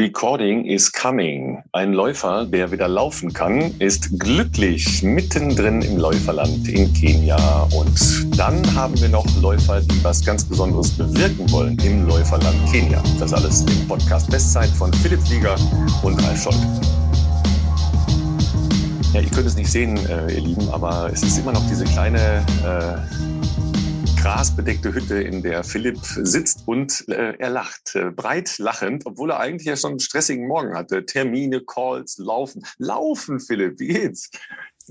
Recording is coming. Ein Läufer, der wieder laufen kann, ist glücklich mittendrin im Läuferland in Kenia. Und dann haben wir noch Läufer, die was ganz Besonderes bewirken wollen im Läuferland Kenia. Das alles im Podcast Bestzeit von Philipp Flieger und Ralf Scholz. Ja, ihr könnt es nicht sehen, äh, ihr Lieben, aber es ist immer noch diese kleine äh, grasbedeckte Hütte, in der Philipp sitzt und äh, er lacht, äh, breit lachend, obwohl er eigentlich ja schon einen stressigen Morgen hatte. Termine, Calls, Laufen. Laufen, Philipp, wie geht's?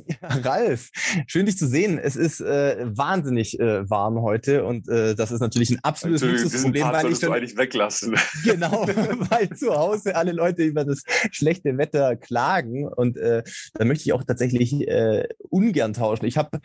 Ralf, schön dich zu sehen. Es ist äh, wahnsinnig äh, warm heute und äh, das ist natürlich ein absolutes Luxusproblem, weil ich schon, eigentlich weglassen. Genau, weil zu Hause alle Leute über das schlechte Wetter klagen und äh, da möchte ich auch tatsächlich äh, ungern tauschen. Ich habe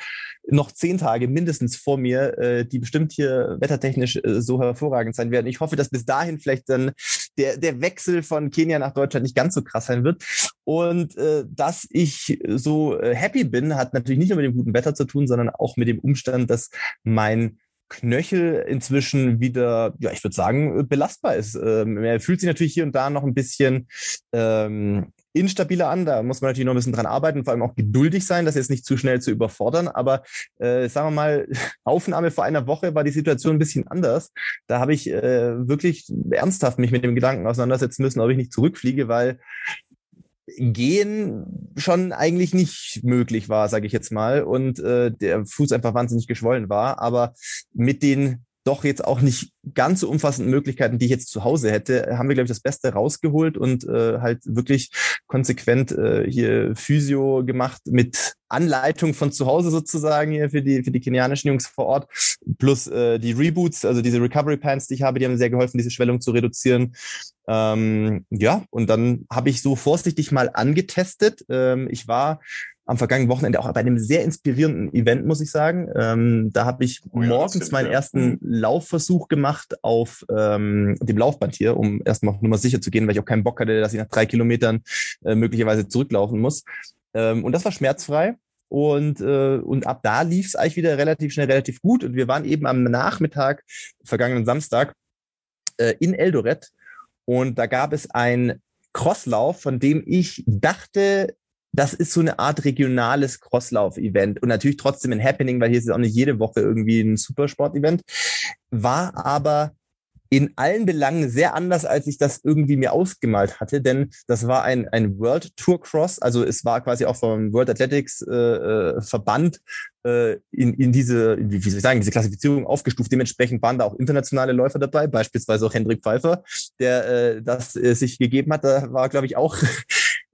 noch zehn Tage mindestens vor mir, äh, die bestimmt hier wettertechnisch äh, so hervorragend sein werden. Ich hoffe, dass bis dahin vielleicht dann der, der Wechsel von Kenia nach Deutschland nicht ganz so krass sein wird. Und äh, dass ich so äh, happy bin, hat natürlich nicht nur mit dem guten Wetter zu tun, sondern auch mit dem Umstand, dass mein Knöchel inzwischen wieder, ja, ich würde sagen, belastbar ist. Ähm, er fühlt sich natürlich hier und da noch ein bisschen ähm, instabiler an. Da muss man natürlich noch ein bisschen dran arbeiten, vor allem auch geduldig sein, das jetzt nicht zu schnell zu überfordern. Aber äh, sagen wir mal, Aufnahme vor einer Woche war die Situation ein bisschen anders. Da habe ich äh, wirklich ernsthaft mich mit dem Gedanken auseinandersetzen müssen, ob ich nicht zurückfliege, weil Gehen schon eigentlich nicht möglich war, sage ich jetzt mal, und äh, der Fuß einfach wahnsinnig geschwollen war. Aber mit den doch jetzt auch nicht ganz so umfassenden Möglichkeiten, die ich jetzt zu Hause hätte, haben wir, glaube ich, das Beste rausgeholt und äh, halt wirklich konsequent äh, hier Physio gemacht mit Anleitung von zu Hause sozusagen hier für die, für die kenianischen Jungs vor Ort. Plus äh, die Reboots, also diese Recovery Pants, die ich habe, die haben sehr geholfen, diese Schwellung zu reduzieren. Ähm, ja, und dann habe ich so vorsichtig mal angetestet. Ähm, ich war am vergangenen Wochenende auch bei einem sehr inspirierenden Event, muss ich sagen. Ähm, da habe ich oh ja, morgens meinen ersten mhm. Laufversuch gemacht auf ähm, dem Laufband hier, um erstmal nur mal sicher zu gehen, weil ich auch keinen Bock hatte, dass ich nach drei Kilometern äh, möglicherweise zurücklaufen muss. Ähm, und das war schmerzfrei. Und, äh, und ab da lief es eigentlich wieder relativ schnell, relativ gut. Und wir waren eben am Nachmittag, vergangenen Samstag, äh, in Eldoret. Und da gab es ein Crosslauf, von dem ich dachte, das ist so eine Art regionales Crosslauf-Event und natürlich trotzdem ein Happening, weil hier ist auch nicht jede Woche irgendwie ein Supersport-Event, war aber in allen Belangen sehr anders, als ich das irgendwie mir ausgemalt hatte, denn das war ein, ein World Tour Cross, also es war quasi auch vom World Athletics äh, äh Verband äh, in, in diese, wie soll ich sagen, diese Klassifizierung aufgestuft. Dementsprechend waren da auch internationale Läufer dabei, beispielsweise auch Hendrik Pfeiffer, der äh, das äh, sich gegeben hat. Da war, glaube ich, auch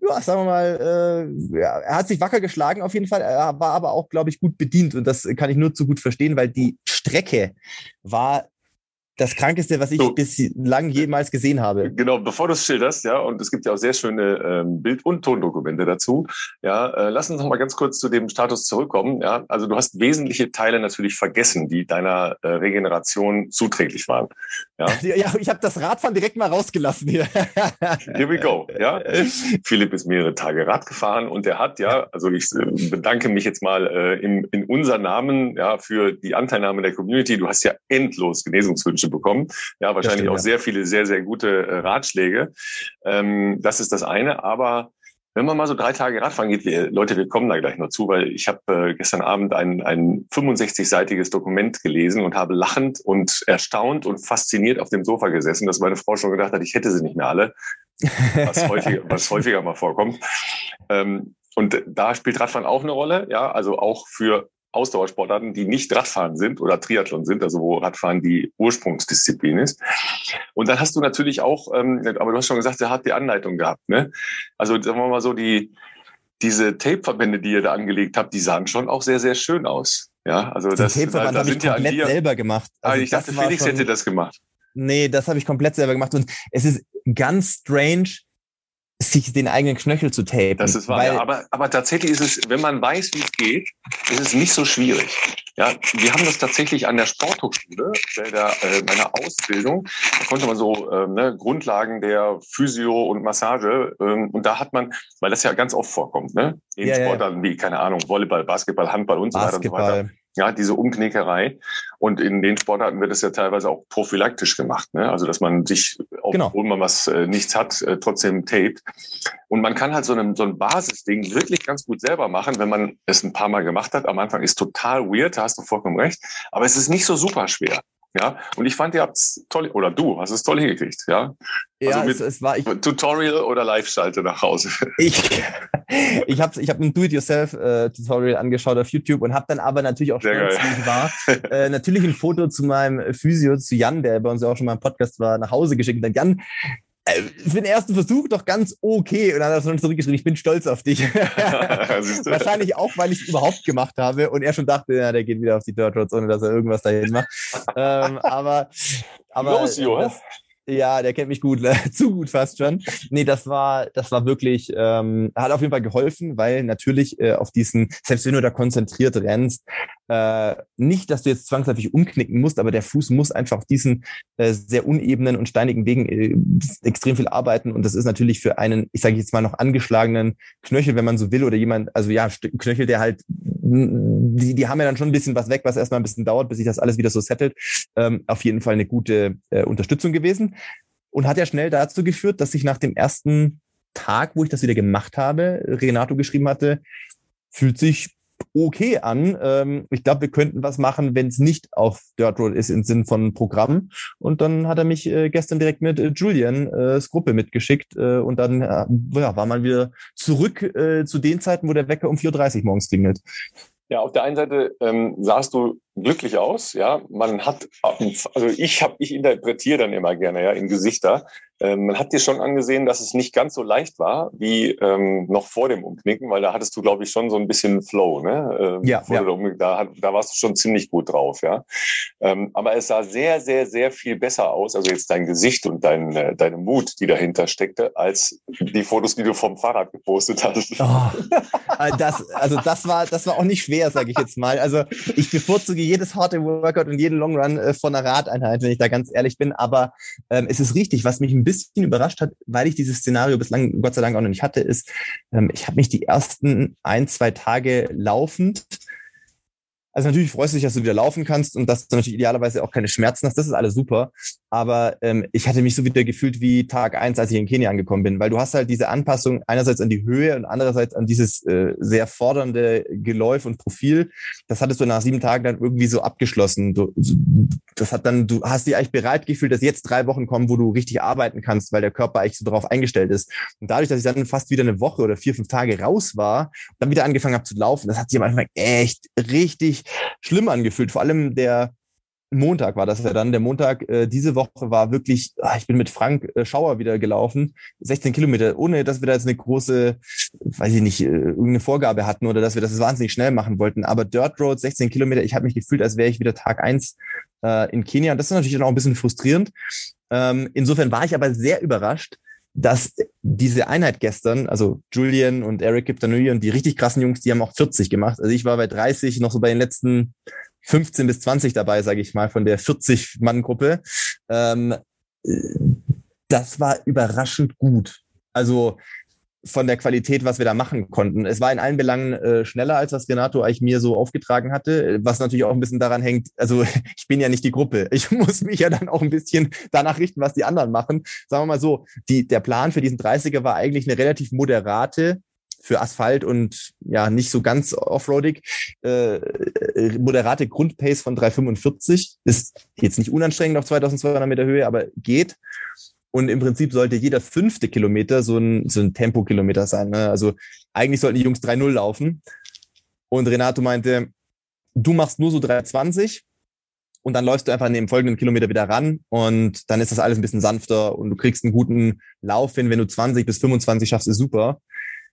ja, sagen wir mal, äh, ja, er hat sich wacker geschlagen auf jeden Fall. Er war aber auch, glaube ich, gut bedient und das kann ich nur zu gut verstehen, weil die Strecke war das Krankeste, was ich so. bislang jemals gesehen habe. Genau, bevor du es schilderst, ja, und es gibt ja auch sehr schöne ähm, Bild- und Tondokumente dazu. Ja, äh, lass uns noch mal ganz kurz zu dem Status zurückkommen. Ja, also du hast wesentliche Teile natürlich vergessen, die deiner äh, Regeneration zuträglich waren. Ja, ja ich habe das Radfahren direkt mal rausgelassen hier. Here we go. Ja, Philipp ist mehrere Tage Rad gefahren und er hat ja, also ich äh, bedanke mich jetzt mal äh, in, in unser Namen ja für die Anteilnahme der Community. Du hast ja endlos Genesungswünsche bekommen. Ja, wahrscheinlich stimmt, auch ja. sehr viele, sehr, sehr gute äh, Ratschläge. Ähm, das ist das eine. Aber wenn man mal so drei Tage Radfahren geht, wir, Leute, wir kommen da gleich noch zu, weil ich habe äh, gestern Abend ein, ein 65-seitiges Dokument gelesen und habe lachend und erstaunt und fasziniert auf dem Sofa gesessen, dass meine Frau schon gedacht hat, ich hätte sie nicht mehr alle, was häufiger, was häufiger mal vorkommt. Ähm, und da spielt Radfahren auch eine Rolle, ja, also auch für Ausdauersportarten, die nicht Radfahren sind oder Triathlon sind, also wo Radfahren die Ursprungsdisziplin ist. Und dann hast du natürlich auch, ähm, aber du hast schon gesagt, er hat die Anleitung gehabt. Ne? Also sagen wir mal so, die, diese Tape-Verbände, die ihr da angelegt habt, die sahen schon auch sehr, sehr schön aus. Ja, also das, Tape-Verband da, da habe ich komplett ja selber gemacht. Ah, also ich dachte, Felix schon, hätte das gemacht. Nee, das habe ich komplett selber gemacht. Und es ist ganz strange, sich den eigenen Knöchel zu tapen. Das ist wahr, ja. aber, aber tatsächlich ist es, wenn man weiß, wie es geht, ist es nicht so schwierig. Ja, wir haben das tatsächlich an der Sporthochschule, bei der, äh, meiner Ausbildung, da konnte man so ähm, ne, Grundlagen der Physio und Massage ähm, und da hat man, weil das ja ganz oft vorkommt, ne, in ja, Sportarten ja. wie, keine Ahnung, Volleyball, Basketball, Handball und so weiter und so weiter. Ja, diese Umknickerei. Und in den Sportarten wird es ja teilweise auch prophylaktisch gemacht, ne? Also dass man sich, auch, genau. obwohl man was äh, nichts hat, äh, trotzdem tapet. Und man kann halt so, einem, so ein Basisding wirklich ganz gut selber machen, wenn man es ein paar Mal gemacht hat. Am Anfang ist total weird, da hast du vollkommen recht. Aber es ist nicht so super schwer. Ja, und ich fand, ihr habt es toll, oder du hast es toll hingekriegt, ja. Ja, also es, es, war ich, Tutorial oder Live-Schalte nach Hause. Ich, ich habe ich hab ein Do-it-yourself-Tutorial angeschaut auf YouTube und habe dann aber natürlich auch stolz, wie ich war, äh, natürlich ein Foto zu meinem Physio, zu Jan, der bei uns ja auch schon mal im Podcast war, nach Hause geschickt. Und dann, Jan, äh, für den ersten Versuch doch ganz okay. Und dann hat er schon zurückgeschrieben, ich bin stolz auf dich. Wahrscheinlich auch, weil ich es überhaupt gemacht habe und er schon dachte, ja, der geht wieder auf die Dirt Roads, ohne dass er irgendwas dahin macht. ähm, aber aber Los, das, ja, der kennt mich gut, zu gut fast schon. Nee, das war, das war wirklich, ähm, hat auf jeden Fall geholfen, weil natürlich äh, auf diesen, selbst wenn du da konzentriert rennst, äh, nicht, dass du jetzt zwangsläufig umknicken musst, aber der Fuß muss einfach auf diesen äh, sehr unebenen und steinigen Wegen äh, extrem viel arbeiten. Und das ist natürlich für einen, ich sage jetzt mal noch angeschlagenen Knöchel, wenn man so will, oder jemand, also ja, Knöchel, der halt, die, die haben ja dann schon ein bisschen was weg, was erstmal ein bisschen dauert, bis sich das alles wieder so settelt. Ähm, auf jeden Fall eine gute äh, Unterstützung gewesen und hat ja schnell dazu geführt, dass ich nach dem ersten Tag, wo ich das wieder gemacht habe, Renato geschrieben hatte, fühlt sich okay an. Ähm, ich glaube, wir könnten was machen, wenn es nicht auf Dirt Road ist im Sinn von Programm. Und dann hat er mich äh, gestern direkt mit äh, Julian äh, Gruppe mitgeschickt äh, und dann äh, ja, war man wieder zurück äh, zu den Zeiten, wo der Wecker um 4.30 Uhr morgens klingelt. Ja, auf der einen Seite ähm, sahst du glücklich aus, ja. Man hat, also ich habe, ich interpretiere dann immer gerne ja in Gesichter. Ähm, man hat dir schon angesehen, dass es nicht ganz so leicht war wie ähm, noch vor dem Umknicken, weil da hattest du, glaube ich, schon so ein bisschen Flow, ne? Ähm, ja. ja. Da, da warst du schon ziemlich gut drauf, ja. Ähm, aber es sah sehr, sehr, sehr viel besser aus, also jetzt dein Gesicht und dein, äh, deine Mut, die dahinter steckte, als die Fotos, die du vom Fahrrad gepostet hast. Oh, äh, das, also das war, das war auch nicht schwer, sage ich jetzt mal. Also ich bevorzuge jedes harte Workout und jeden Long Run äh, von einer Radeinheit, wenn ich da ganz ehrlich bin. Aber ähm, es ist richtig, was mich ein bisschen überrascht hat, weil ich dieses Szenario bislang Gott sei Dank auch noch nicht hatte, ist, ähm, ich habe mich die ersten ein, zwei Tage laufend also natürlich freust du dich, dass du wieder laufen kannst und dass du natürlich idealerweise auch keine Schmerzen hast. Das ist alles super. Aber ähm, ich hatte mich so wieder gefühlt wie Tag eins, als ich in Kenia angekommen bin, weil du hast halt diese Anpassung einerseits an die Höhe und andererseits an dieses äh, sehr fordernde Geläuf und Profil. Das hattest du nach sieben Tagen dann irgendwie so abgeschlossen. Du, das hat dann, du hast dich eigentlich bereit gefühlt, dass jetzt drei Wochen kommen, wo du richtig arbeiten kannst, weil der Körper eigentlich so darauf eingestellt ist. Und dadurch, dass ich dann fast wieder eine Woche oder vier, fünf Tage raus war, dann wieder angefangen habe zu laufen, das hat sich am Anfang echt richtig schlimm angefühlt. Vor allem der Montag war das ja dann. Der Montag äh, diese Woche war wirklich, ach, ich bin mit Frank äh, Schauer wieder gelaufen, 16 Kilometer, ohne dass wir da jetzt eine große, weiß ich nicht, äh, irgendeine Vorgabe hatten oder dass wir das wahnsinnig schnell machen wollten. Aber Dirt Road, 16 Kilometer, ich habe mich gefühlt, als wäre ich wieder Tag eins äh, in Kenia. Und das ist natürlich dann auch ein bisschen frustrierend. Ähm, insofern war ich aber sehr überrascht, dass diese Einheit gestern, also Julian und Eric Kiptanui und die richtig krassen Jungs, die haben auch 40 gemacht. Also ich war bei 30, noch so bei den letzten 15 bis 20 dabei, sage ich mal, von der 40-Mann-Gruppe. Ähm, das war überraschend gut. Also von der Qualität, was wir da machen konnten. Es war in allen Belangen äh, schneller, als was Renato eigentlich mir so aufgetragen hatte, was natürlich auch ein bisschen daran hängt, also ich bin ja nicht die Gruppe. Ich muss mich ja dann auch ein bisschen danach richten, was die anderen machen. Sagen wir mal so, die, der Plan für diesen 30er war eigentlich eine relativ moderate für Asphalt und ja nicht so ganz offroadig. Äh, äh moderate Grundpace von 3,45 ist jetzt nicht unanstrengend auf 2200 Meter Höhe, aber geht. Und im Prinzip sollte jeder fünfte Kilometer so ein, so ein Tempokilometer sein. Ne? Also eigentlich sollten die Jungs 3-0 laufen. Und Renato meinte, du machst nur so 3,20 und dann läufst du einfach in dem folgenden Kilometer wieder ran und dann ist das alles ein bisschen sanfter und du kriegst einen guten Lauf hin. Wenn du 20 bis 25 schaffst, ist super.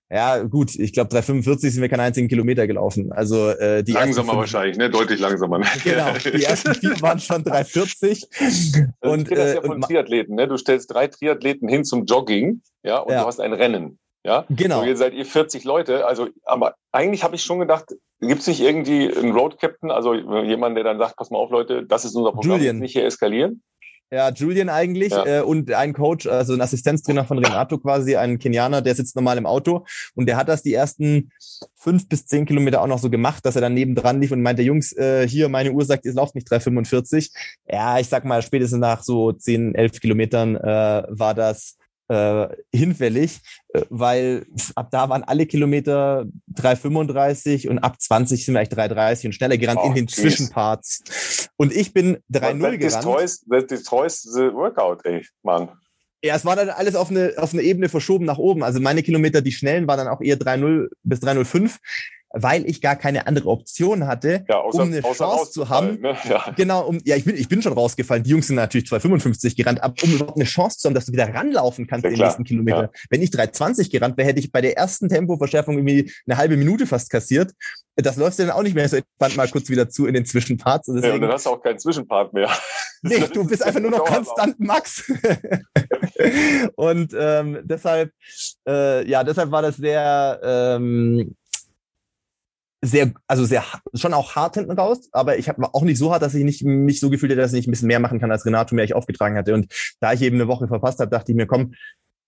Ja, gut, ich glaube 345 sind wir keinen einzigen Kilometer gelaufen. Also äh, die langsamer fünf, wahrscheinlich, ne? Deutlich langsamer. Ne? Genau, die ersten vier waren schon 340. Also und, das ja äh, von Triathleten, ne? Du stellst drei Triathleten hin zum Jogging, ja, und ja. du hast ein Rennen. Ja, genau. So, ihr seid ihr 40 Leute. Also, aber eigentlich habe ich schon gedacht, gibt es nicht irgendwie einen Road Captain, also jemand, der dann sagt, pass mal auf, Leute, das ist unser Programm, Julian. nicht hier eskalieren? Ja, Julian eigentlich ja. Äh, und ein Coach, also ein Assistenztrainer von Renato quasi, ein Kenianer, der sitzt normal im Auto und der hat das die ersten fünf bis zehn Kilometer auch noch so gemacht, dass er dann nebendran lief und meinte, Jungs, äh, hier, meine Uhr sagt, ihr lauft nicht 3,45. Ja, ich sag mal, spätestens nach so zehn, elf Kilometern äh, war das äh, hinfällig, äh, weil ab da waren alle Kilometer 3,35 und ab 20 sind wir eigentlich 3,30 und schneller gerannt oh, in den geez. Zwischenparts. Und ich bin 3,0 gerannt. Toys, das ist teuerste Workout, ey, Mann. Ja, es war dann alles auf eine, auf eine Ebene verschoben nach oben. Also meine Kilometer, die schnellen, waren dann auch eher 3,0 bis 3,05 weil ich gar keine andere Option hatte, ja, außer, um eine Chance zu haben. Ne? Ja. Genau, um, ja, ich bin, ich bin schon rausgefallen. Die Jungs sind natürlich 2,55 gerannt, aber um überhaupt eine Chance zu haben, dass du wieder ranlaufen kannst ja, den nächsten Kilometer. Wenn ich 3,20 gerannt wäre, hätte ich bei der ersten Tempoverschärfung irgendwie eine halbe Minute fast kassiert. Das läuft dann auch nicht mehr so entspannt mal kurz wieder zu in den Zwischenparts. Und, deswegen, ja, und dann hast du auch keinen Zwischenpart mehr. Nee, du bist einfach nur noch konstant Max. und ähm, deshalb, äh, ja, deshalb war das sehr, ähm, sehr, also sehr, schon auch hart hinten raus, aber ich habe auch nicht so hart, dass ich nicht mich so gefühlt hätte, dass ich nicht ein bisschen mehr machen kann, als Renato mir ich aufgetragen hatte. Und da ich eben eine Woche verpasst habe, dachte ich mir, komm,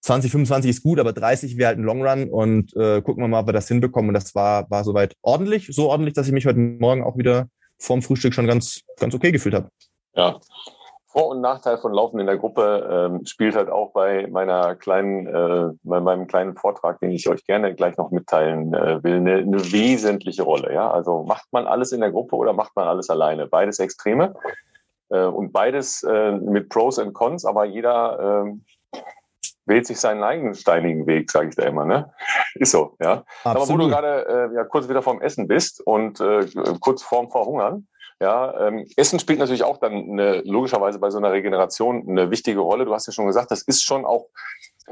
2025 ist gut, aber 30 wäre halt ein Long Run und äh, gucken wir mal, ob wir das hinbekommen. Und das war, war soweit ordentlich, so ordentlich, dass ich mich heute Morgen auch wieder vorm Frühstück schon ganz, ganz okay gefühlt habe. Ja, vor- und Nachteil von Laufen in der Gruppe ähm, spielt halt auch bei meiner kleinen, äh, bei meinem kleinen Vortrag, den ich euch gerne gleich noch mitteilen äh, will, eine, eine wesentliche Rolle. Ja, also macht man alles in der Gruppe oder macht man alles alleine? Beides Extreme äh, und beides äh, mit Pros und Cons, aber jeder äh, wählt sich seinen eigenen steinigen Weg, sage ich da immer. Ne? Ist so, ja. Absolut. Aber wo du gerade äh, ja kurz wieder vorm Essen bist und äh, kurz vorm Verhungern ja, ähm, Essen spielt natürlich auch dann eine, logischerweise bei so einer Regeneration eine wichtige Rolle. Du hast ja schon gesagt, das ist schon auch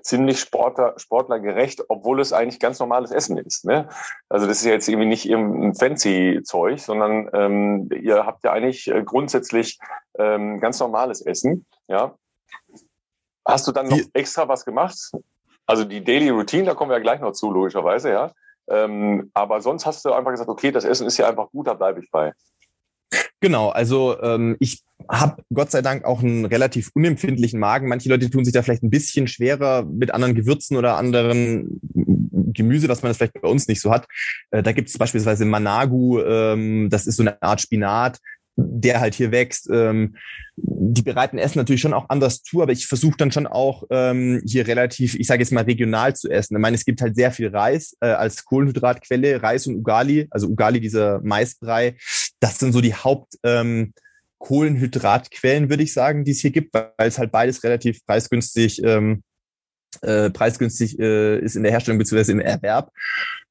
ziemlich Sportler, sportlergerecht, obwohl es eigentlich ganz normales Essen ist. Ne? Also das ist ja jetzt irgendwie nicht irgendein fancy Zeug, sondern ähm, ihr habt ja eigentlich äh, grundsätzlich ähm, ganz normales Essen. Ja. Hast du dann noch extra was gemacht? Also die Daily Routine, da kommen wir ja gleich noch zu, logischerweise, ja. Ähm, aber sonst hast du einfach gesagt, okay, das Essen ist ja einfach gut, da bleibe ich bei. Genau, also ähm, ich habe Gott sei Dank auch einen relativ unempfindlichen Magen. Manche Leute tun sich da vielleicht ein bisschen schwerer mit anderen Gewürzen oder anderen Gemüse, was man das vielleicht bei uns nicht so hat. Äh, da gibt es beispielsweise Managu, ähm, das ist so eine Art Spinat der halt hier wächst. Ähm, die bereiten Essen natürlich schon auch anders zu, aber ich versuche dann schon auch ähm, hier relativ, ich sage jetzt mal regional zu essen. Ich meine, es gibt halt sehr viel Reis äh, als Kohlenhydratquelle, Reis und Ugali, also Ugali, dieser Maisbrei. Das sind so die Haupt ähm, Kohlenhydratquellen, würde ich sagen, die es hier gibt, weil es halt beides relativ preisgünstig ähm, äh, preisgünstig äh, ist in der Herstellung bzw. im Erwerb.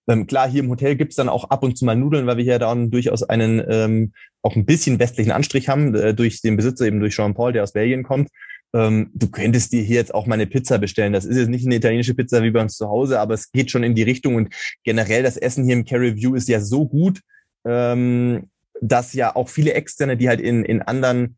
Ähm, klar, hier im Hotel gibt's dann auch ab und zu mal Nudeln, weil wir hier dann durchaus einen ähm, auch ein bisschen westlichen Anstrich haben, äh, durch den Besitzer, eben durch Jean-Paul, der aus Belgien kommt. Ähm, du könntest dir hier jetzt auch mal eine Pizza bestellen. Das ist jetzt nicht eine italienische Pizza wie bei uns zu Hause, aber es geht schon in die Richtung. Und generell das Essen hier im Carry View ist ja so gut, ähm, dass ja auch viele Externe, die halt in, in anderen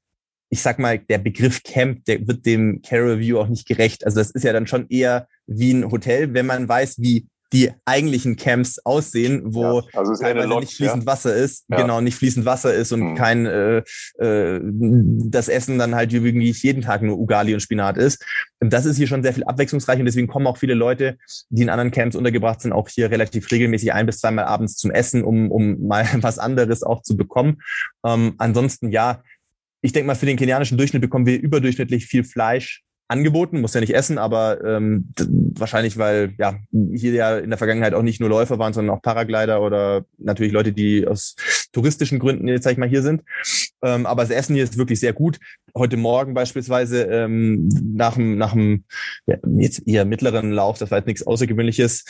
ich sag mal, der Begriff Camp, der wird dem Carol View auch nicht gerecht. Also das ist ja dann schon eher wie ein Hotel, wenn man weiß, wie die eigentlichen Camps aussehen, wo ja, also teilweise Lodge, nicht fließend ja. Wasser ist, ja. genau, nicht fließend Wasser ist und mhm. kein äh, äh, das Essen dann halt irgendwie jeden Tag nur Ugali und Spinat ist. Das ist hier schon sehr viel abwechslungsreich und deswegen kommen auch viele Leute, die in anderen Camps untergebracht sind, auch hier relativ regelmäßig ein bis zweimal abends zum Essen, um, um mal was anderes auch zu bekommen. Ähm, ansonsten ja, ich denke mal, für den kenianischen Durchschnitt bekommen wir überdurchschnittlich viel Fleisch angeboten, muss ja nicht essen, aber ähm, wahrscheinlich, weil ja hier ja in der Vergangenheit auch nicht nur Läufer waren, sondern auch Paraglider oder natürlich Leute, die aus touristischen Gründen jetzt sag ich mal hier sind. Ähm, aber das Essen hier ist wirklich sehr gut. Heute Morgen beispielsweise ähm, nach dem nach dem ja, jetzt eher mittleren Lauf, das war jetzt nichts Außergewöhnliches,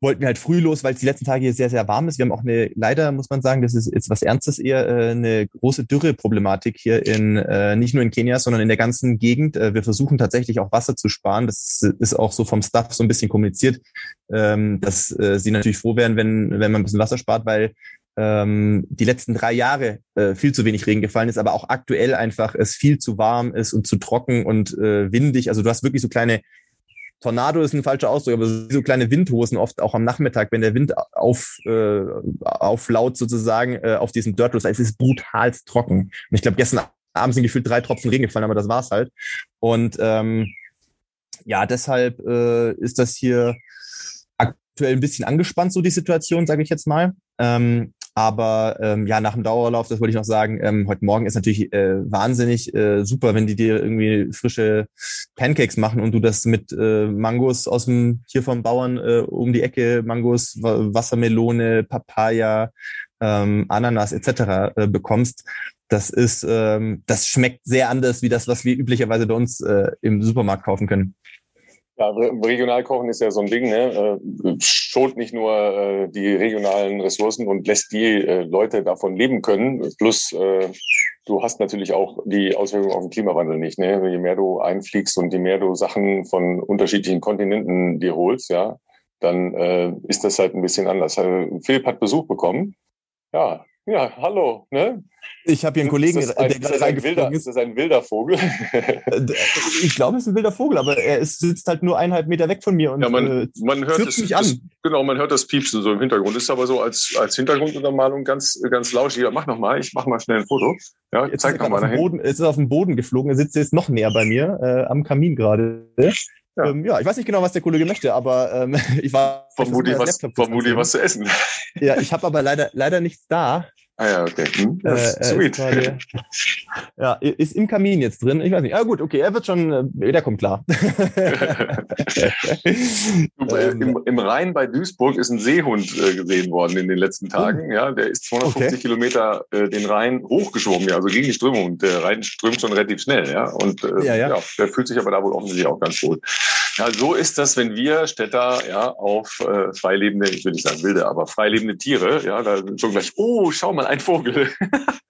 wollten wir halt früh los, weil es die letzten Tage hier sehr, sehr warm ist. Wir haben auch eine, leider muss man sagen, das ist jetzt was Ernstes eher, äh, eine große Dürreproblematik hier in, äh, nicht nur in Kenia, sondern in der ganzen Gegend. Äh, wir versuchen tatsächlich auch Wasser zu sparen. Das ist auch so vom Staff so ein bisschen kommuniziert, ähm, dass sie natürlich froh wären, wenn, wenn man ein bisschen Wasser spart, weil ähm, die letzten drei Jahre viel zu wenig Regen gefallen ist, aber auch aktuell einfach es viel zu warm ist und zu trocken und windig. Also du hast wirklich so kleine Tornado ist ein falscher Ausdruck, aber so kleine Windhosen oft auch am Nachmittag, wenn der Wind auf, äh, auflaut sozusagen äh, auf diesem Dirt Road, es ist brutal trocken. Und ich glaube, gestern abends sind gefühlt drei Tropfen Regen gefallen, aber das war's halt. Und ähm, ja, deshalb äh, ist das hier aktuell ein bisschen angespannt, so die Situation, sage ich jetzt mal. Ähm, aber ähm, ja, nach dem Dauerlauf, das wollte ich noch sagen, ähm, heute Morgen ist natürlich äh, wahnsinnig äh, super, wenn die dir irgendwie frische Pancakes machen und du das mit äh, Mangos aus dem hier vom Bauern äh, um die Ecke, Mangos, Wassermelone, Papaya, ähm, Ananas etc. Äh, bekommst. Das ist, ähm, das schmeckt sehr anders wie das, was wir üblicherweise bei uns äh, im Supermarkt kaufen können. Ja, Regionalkochen ist ja so ein Ding, ne? Äh, schont nicht nur äh, die regionalen Ressourcen und lässt die äh, Leute davon leben können. Plus äh, du hast natürlich auch die Auswirkungen auf den Klimawandel nicht. Ne? Je mehr du einfliegst und je mehr du Sachen von unterschiedlichen Kontinenten dir holst, ja, dann äh, ist das halt ein bisschen anders. Äh, Philipp hat Besuch bekommen. Ja, ja, hallo. Ne? Ich habe hier einen Kollegen, ist ein, der gerade reingeflogen ist. Ist das ein wilder Vogel? Äh, ich glaube, es ist ein wilder Vogel, aber er ist, sitzt halt nur eineinhalb Meter weg von mir und ja, man, äh, man hört es, mich an. Das, genau, man hört das Piepsen so im Hintergrund. Ist aber so als, als Hintergrunduntermalung ganz, ganz lauschig. Ja, mach noch mal, ich mach mal schnell ein Foto. Ja, jetzt zeig noch mal dahin. Boden, es ist auf dem Boden geflogen, er sitzt jetzt noch näher bei mir, äh, am Kamin gerade. Ja. Ähm, ja, ich weiß nicht genau, was der Kollege möchte, aber ähm, ich war vermutlich was, vermutlich was zu essen. Ja, ich habe aber leider leider nichts da. Ah ja, okay. Hm, äh, sweet. Ist ja, ist im Kamin jetzt drin. Ich weiß nicht. Ah gut, okay, er wird schon, äh, der kommt klar. ähm, Im, Im Rhein bei Duisburg ist ein Seehund äh, gesehen worden in den letzten Tagen. Oh. Ja, der ist 250 okay. Kilometer äh, den Rhein hochgeschwommen, ja, also gegen die Strömung. Und der Rhein strömt schon relativ schnell, ja. Und äh, ja, ja. ja, der fühlt sich aber da wohl offensichtlich auch ganz wohl. Ja, so ist das, wenn wir Städter ja auf äh, freilebende, ich will nicht sagen wilde, aber freilebende Tiere, ja, da sind schon gleich, oh, schau mal, ein Vogel.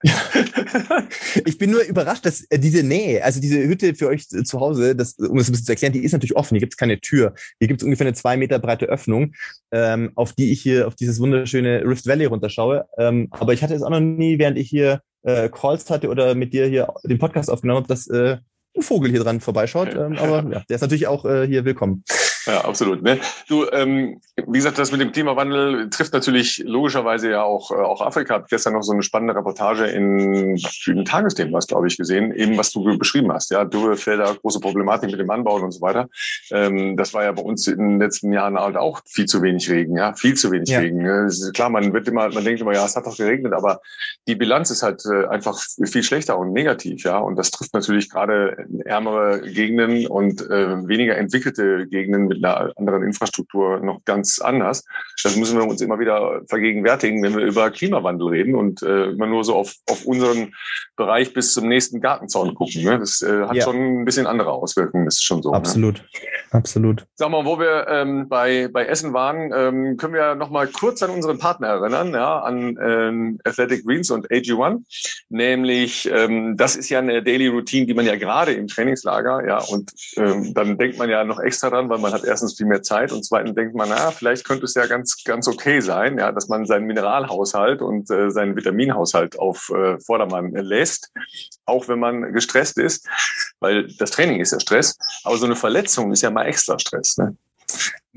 ich bin nur überrascht, dass äh, diese Nähe, also diese Hütte für euch zu Hause, das, um es ein bisschen zu erklären, die ist natürlich offen. Hier gibt es keine Tür. Hier gibt es ungefähr eine zwei Meter breite Öffnung, ähm, auf die ich hier auf dieses wunderschöne Rift Valley runterschaue. Ähm, aber ich hatte es auch noch nie, während ich hier äh, Calls hatte oder mit dir hier den Podcast aufgenommen habe, dass äh, ein Vogel hier dran vorbeischaut. Ähm, aber ja, der ist natürlich auch äh, hier willkommen. Ja, absolut. Ne? Du, ähm, wie gesagt, das mit dem Klimawandel trifft natürlich logischerweise ja auch, äh, auch Afrika. Ich habe gestern noch so eine spannende Reportage in, in Tagesthemen, was glaube ich, gesehen, eben was du beschrieben hast. Ja, Dürrefelder, große Problematik mit dem Anbauen und so weiter. Ähm, das war ja bei uns in den letzten Jahren halt auch viel zu wenig Regen, ja, viel zu wenig ja. Regen. Ne? Klar, man wird immer, man denkt immer, ja, es hat doch geregnet, aber die Bilanz ist halt äh, einfach viel schlechter und negativ, ja. Und das trifft natürlich gerade ärmere Gegenden und äh, weniger entwickelte Gegenden mit mit einer anderen Infrastruktur noch ganz anders. Das müssen wir uns immer wieder vergegenwärtigen, wenn wir über Klimawandel reden und äh, immer nur so auf, auf unseren Bereich bis zum nächsten Gartenzaun gucken. Ne? Das äh, hat ja. schon ein bisschen andere Auswirkungen, das ist schon so. Ne? Absolut, ne? absolut. Sag mal, wo wir ähm, bei, bei Essen waren, ähm, können wir noch mal kurz an unseren Partner erinnern, ja, an ähm, Athletic Greens und AG1. Nämlich, ähm, das ist ja eine Daily Routine, die man ja gerade im Trainingslager, ja, und ähm, dann denkt man ja noch extra dran, weil man hat erstens viel mehr Zeit und zweitens denkt man, na, vielleicht könnte es ja ganz, ganz okay sein, ja, dass man seinen Mineralhaushalt und äh, seinen Vitaminhaushalt auf äh, Vordermann lässt, auch wenn man gestresst ist, weil das Training ist ja Stress, aber so eine Verletzung ist ja mal extra Stress. Ne?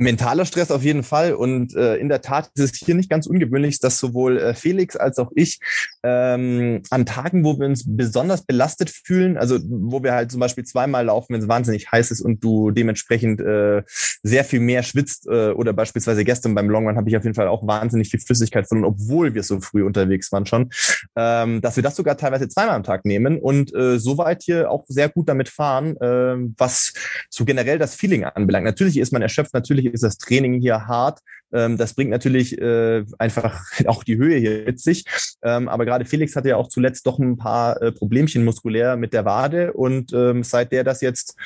Mentaler Stress auf jeden Fall. Und äh, in der Tat ist es hier nicht ganz ungewöhnlich, dass sowohl äh, Felix als auch ich ähm, an Tagen, wo wir uns besonders belastet fühlen, also wo wir halt zum Beispiel zweimal laufen, wenn es wahnsinnig heiß ist und du dementsprechend äh, sehr viel mehr schwitzt, äh, oder beispielsweise gestern beim Longrun habe ich auf jeden Fall auch wahnsinnig viel Flüssigkeit verloren, obwohl wir so früh unterwegs waren schon, ähm, dass wir das sogar teilweise zweimal am Tag nehmen und äh, soweit hier auch sehr gut damit fahren, äh, was so generell das Feeling anbelangt. Natürlich ist man erschöpft, natürlich ist das Training hier hart. Ähm, das bringt natürlich äh, einfach auch die Höhe hier mit sich. Ähm, aber gerade Felix hatte ja auch zuletzt doch ein paar äh, Problemchen muskulär mit der Wade. Und ähm, seit der das jetzt,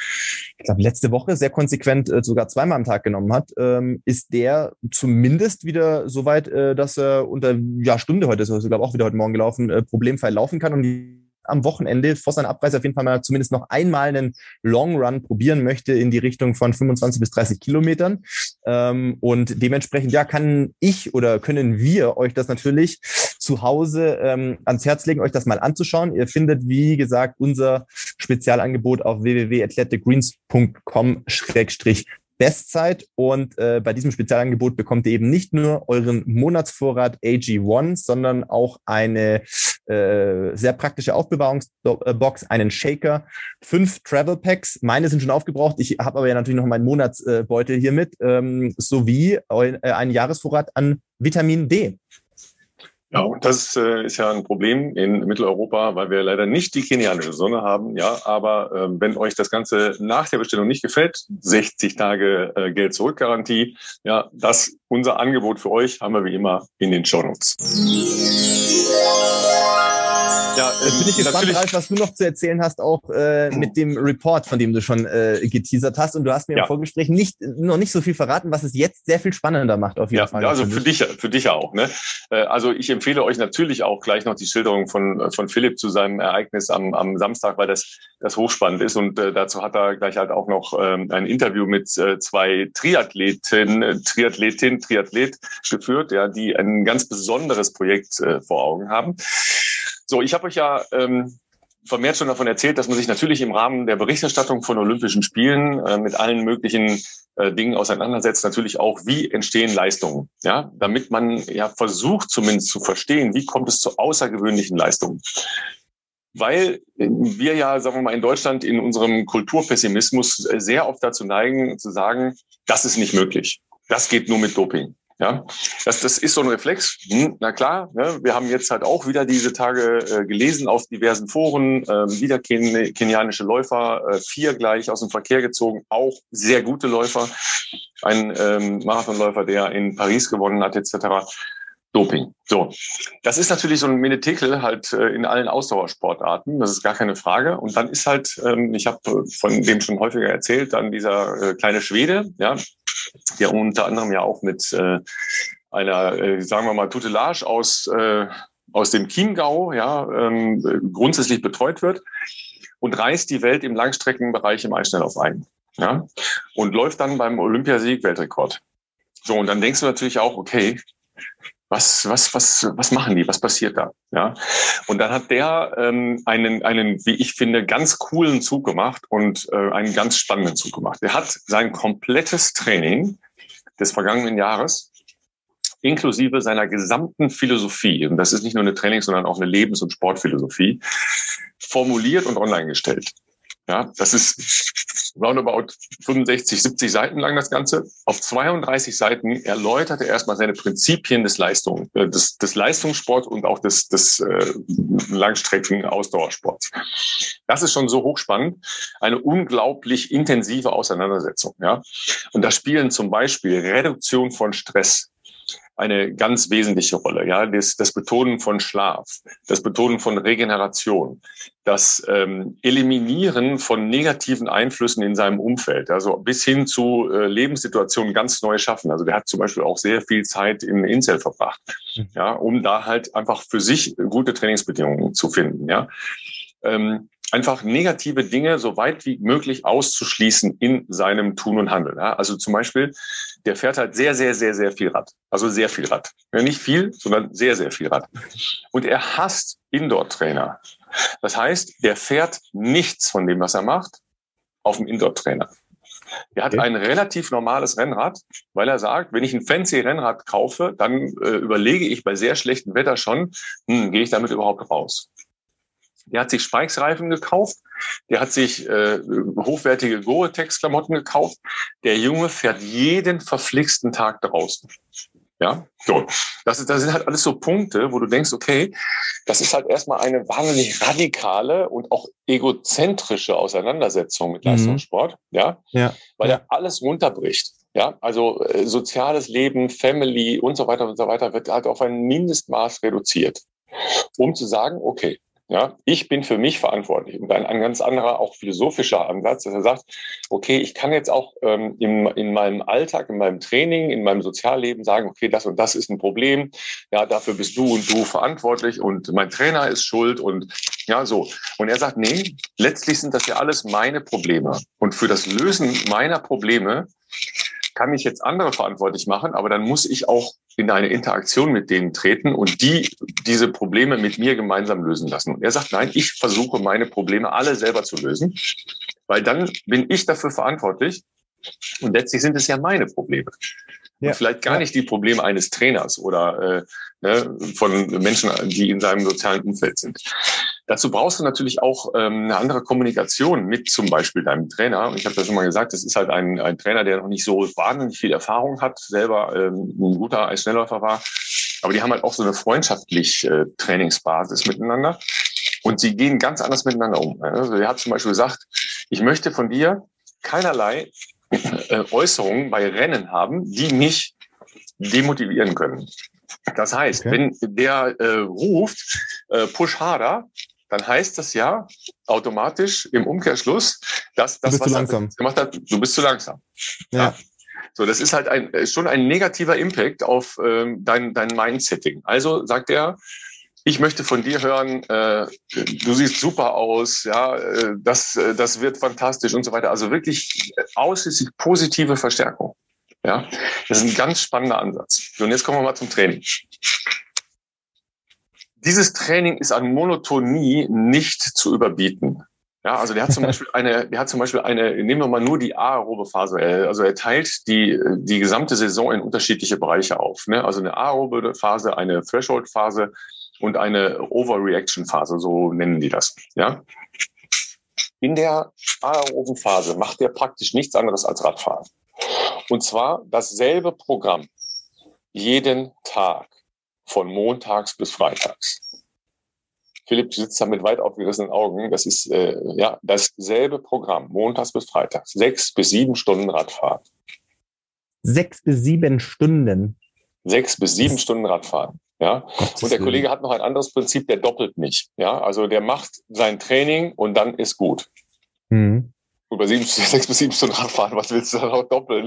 ich glaube, letzte Woche sehr konsequent äh, sogar zweimal am Tag genommen hat, ähm, ist der zumindest wieder so weit, äh, dass er unter ja, Stunde heute, ist ich glaube auch wieder heute Morgen gelaufen, äh, problemfrei laufen kann. Und am Wochenende vor seiner Abreise auf jeden Fall mal zumindest noch einmal einen Long Run probieren möchte in die Richtung von 25 bis 30 Kilometern. Ähm, und dementsprechend, ja, kann ich oder können wir euch das natürlich zu Hause ähm, ans Herz legen, euch das mal anzuschauen. Ihr findet, wie gesagt, unser Spezialangebot auf www.athleticgreens.com Bestzeit. Und äh, bei diesem Spezialangebot bekommt ihr eben nicht nur euren Monatsvorrat AG1, sondern auch eine äh, sehr praktische Aufbewahrungsbox, einen Shaker, fünf Travel Packs. Meine sind schon aufgebraucht. Ich habe aber ja natürlich noch meinen Monatsbeutel hier mit, ähm, sowie äh, einen Jahresvorrat an Vitamin D. Ja, und das äh, ist ja ein Problem in Mitteleuropa, weil wir leider nicht die kenianische Sonne haben. Ja, aber äh, wenn euch das Ganze nach der Bestellung nicht gefällt, 60 Tage äh, Geld zurück Garantie. Ja, das unser Angebot für euch haben wir wie immer in den Show Notes. Ja, äh, bin ich gespannt, Ralf, was du noch zu erzählen hast, auch äh, mit dem Report, von dem du schon äh, geteasert hast. Und du hast mir ja. im Vorgespräch nicht, noch nicht so viel verraten, was es jetzt sehr viel spannender macht, auf jeden ja, Fall. Ja, also für dich, für dich auch. Ne? Äh, also ich empfehle euch natürlich auch gleich noch die Schilderung von, von Philipp zu seinem Ereignis am, am Samstag, weil das, das hochspannend ist. Und äh, dazu hat er gleich halt auch noch ähm, ein Interview mit äh, zwei Triathleten, äh, Triathletin, Triathlet geführt, ja, die ein ganz besonderes Projekt äh, vor Augen haben. So, ich habe euch ja ähm, vermehrt schon davon erzählt, dass man sich natürlich im Rahmen der Berichterstattung von Olympischen Spielen äh, mit allen möglichen äh, Dingen auseinandersetzt. Natürlich auch, wie entstehen Leistungen, ja, damit man ja versucht zumindest zu verstehen, wie kommt es zu außergewöhnlichen Leistungen. Weil wir ja, sagen wir mal, in Deutschland in unserem Kulturpessimismus sehr oft dazu neigen, zu sagen, das ist nicht möglich. Das geht nur mit Doping. Ja, das, das ist so ein Reflex. Hm, na klar, ne, wir haben jetzt halt auch wieder diese Tage äh, gelesen auf diversen Foren, äh, wieder ken kenianische Läufer, äh, vier gleich aus dem Verkehr gezogen, auch sehr gute Läufer. Ein ähm, Marathonläufer, der in Paris gewonnen hat, etc. Doping. So, das ist natürlich so ein Menetekel halt äh, in allen Ausdauersportarten, das ist gar keine Frage. Und dann ist halt, ähm, ich habe von dem schon häufiger erzählt, dann dieser äh, kleine Schwede, ja, der unter anderem ja auch mit äh, einer, äh, sagen wir mal, Tutelage aus, äh, aus dem Chiemgau ja, ähm, grundsätzlich betreut wird und reist die Welt im Langstreckenbereich im Eisschnelllauf ein. Ja, und läuft dann beim Olympiasieg Weltrekord. So, und dann denkst du natürlich auch, okay, was, was, was, was machen die? Was passiert da? Ja. Und dann hat der ähm, einen, einen, wie ich finde, ganz coolen Zug gemacht und äh, einen ganz spannenden Zug gemacht. Er hat sein komplettes Training des vergangenen Jahres inklusive seiner gesamten Philosophie, und das ist nicht nur eine Trainings-, sondern auch eine Lebens- und Sportphilosophie, formuliert und online gestellt. Ja, das ist roundabout 65, 70 Seiten lang das Ganze. Auf 32 Seiten erläutert er erstmal seine Prinzipien des Leistung, äh, des, des Leistungssports und auch des, des äh, Langstrecken-Ausdauersports. Das ist schon so hochspannend. Eine unglaublich intensive Auseinandersetzung. Ja, und da spielen zum Beispiel Reduktion von Stress, eine ganz wesentliche Rolle. Ja, das, das Betonen von Schlaf, das Betonen von Regeneration, das ähm, Eliminieren von negativen Einflüssen in seinem Umfeld, also bis hin zu äh, Lebenssituationen ganz neu schaffen. Also der hat zum Beispiel auch sehr viel Zeit im Incel verbracht, mhm. ja, um da halt einfach für sich gute Trainingsbedingungen zu finden. Ja. Ähm, einfach negative Dinge so weit wie möglich auszuschließen in seinem Tun und Handeln. Ja? Also zum Beispiel, der fährt halt sehr, sehr, sehr, sehr viel Rad. Also sehr viel Rad. Ja, nicht viel, sondern sehr, sehr viel Rad. Und er hasst Indoor-Trainer. Das heißt, der fährt nichts von dem, was er macht, auf dem Indoor-Trainer. Er hat okay. ein relativ normales Rennrad, weil er sagt, wenn ich ein fancy Rennrad kaufe, dann äh, überlege ich bei sehr schlechtem Wetter schon, hm, gehe ich damit überhaupt raus? Der hat sich Spikes-Reifen gekauft. Der hat sich äh, hochwertige Gore-Tex-Klamotten gekauft. Der Junge fährt jeden verflixten Tag draußen. Ja, so. Das, ist, das sind halt alles so Punkte, wo du denkst, okay, das ist halt erstmal eine wahnsinnig radikale und auch egozentrische Auseinandersetzung mit mhm. Leistungssport, ja, ja. weil ja. er alles runterbricht. Ja, also äh, soziales Leben, Family und so weiter und so weiter wird halt auf ein Mindestmaß reduziert, um zu sagen, okay, ja, ich bin für mich verantwortlich. Und dann ein ganz anderer, auch philosophischer Ansatz, dass er sagt, okay, ich kann jetzt auch ähm, in, in meinem Alltag, in meinem Training, in meinem Sozialleben sagen, okay, das und das ist ein Problem. Ja, dafür bist du und du verantwortlich und mein Trainer ist schuld und ja, so. Und er sagt, nee, letztlich sind das ja alles meine Probleme. Und für das Lösen meiner Probleme kann ich jetzt andere verantwortlich machen, aber dann muss ich auch in eine Interaktion mit denen treten und die diese Probleme mit mir gemeinsam lösen lassen. Und er sagt, nein, ich versuche meine Probleme alle selber zu lösen, weil dann bin ich dafür verantwortlich, Und letztlich sind es ja meine Probleme. Ja. Und vielleicht gar nicht die Probleme eines Trainers oder äh, ne, von Menschen, die in seinem sozialen Umfeld sind. Dazu brauchst du natürlich auch ähm, eine andere Kommunikation mit zum Beispiel deinem Trainer. Und ich habe das schon mal gesagt, das ist halt ein, ein Trainer, der noch nicht so wahnsinnig viel Erfahrung hat, selber ähm, ein guter Eisschnellläufer war. Aber die haben halt auch so eine freundschaftlich äh, Trainingsbasis miteinander. Und sie gehen ganz anders miteinander um. Also er hat zum Beispiel gesagt, ich möchte von dir keinerlei äh, Äußerungen bei Rennen haben, die mich demotivieren können. Das heißt, okay. wenn der äh, ruft, äh, push harder, dann heißt das ja automatisch im Umkehrschluss, dass das, was er gemacht hat, du bist zu langsam. Ja. ja. So, das ist halt ein, äh, schon ein negativer Impact auf ähm, dein, dein Mindsetting. Also sagt er, ich möchte von dir hören, äh, du siehst super aus, ja, äh, das, äh, das wird fantastisch und so weiter. Also wirklich ausschließlich positive Verstärkung. Ja, das ist ein ganz spannender Ansatz. Und jetzt kommen wir mal zum Training. Dieses Training ist an Monotonie nicht zu überbieten. Ja, also der hat zum Beispiel eine, der hat zum Beispiel eine, nehmen wir mal nur die aerobe Phase. Also er teilt die, die gesamte Saison in unterschiedliche Bereiche auf. Ne? Also eine aerobe Phase, eine Threshold Phase und eine Overreaction Phase, so nennen die das. Ja. In der aeroben Phase macht er praktisch nichts anderes als Radfahren. Und zwar dasselbe Programm jeden Tag von montags bis freitags. Philipp sitzt da mit weit aufgerissenen Augen. Das ist äh, ja dasselbe Programm, montags bis freitags. Sechs bis sieben Stunden Radfahren. Sechs bis sieben Stunden. Sechs bis sieben Stunden Radfahren. Ja. Und der Kollege hat noch ein anderes Prinzip, der doppelt nicht. Ja. Also der macht sein Training und dann ist gut. Mhm. Bei sieben, sechs bis sieben Stunden Radfahren, was willst du dann auch doppeln?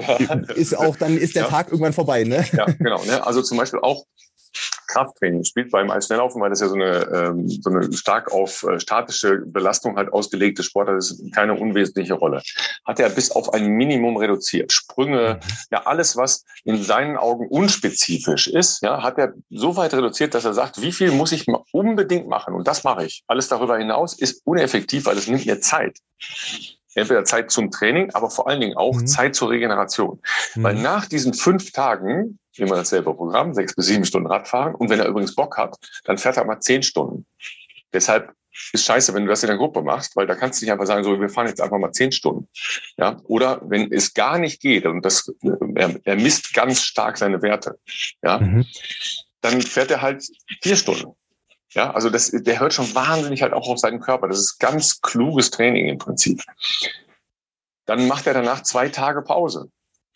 Ist auch, dann ist der ja. Tag irgendwann vorbei, ne? Ja, genau. Ne? Also zum Beispiel auch Krafttraining spielt beim Eisschnelllaufen, weil das ja so eine, ähm, so eine stark auf äh, statische Belastung halt ausgelegte Sportart ist, keine unwesentliche Rolle. Hat er bis auf ein Minimum reduziert. Sprünge, mhm. ja alles, was in seinen Augen unspezifisch ist, ja, hat er so weit reduziert, dass er sagt, wie viel muss ich unbedingt machen? Und das mache ich. Alles darüber hinaus ist uneffektiv, weil es nimmt mir Zeit entweder Zeit zum Training, aber vor allen Dingen auch mhm. Zeit zur Regeneration. Mhm. Weil nach diesen fünf Tagen immer dasselbe Programm, sechs bis sieben Stunden Radfahren. Und wenn er übrigens Bock hat, dann fährt er mal zehn Stunden. Deshalb ist scheiße, wenn du das in der Gruppe machst, weil da kannst du nicht einfach sagen, so, wir fahren jetzt einfach mal zehn Stunden. Ja, oder wenn es gar nicht geht und das, er, er misst ganz stark seine Werte. Ja, mhm. dann fährt er halt vier Stunden. Ja, also das, der hört schon wahnsinnig halt auch auf seinen Körper. Das ist ganz kluges Training im Prinzip. Dann macht er danach zwei Tage Pause.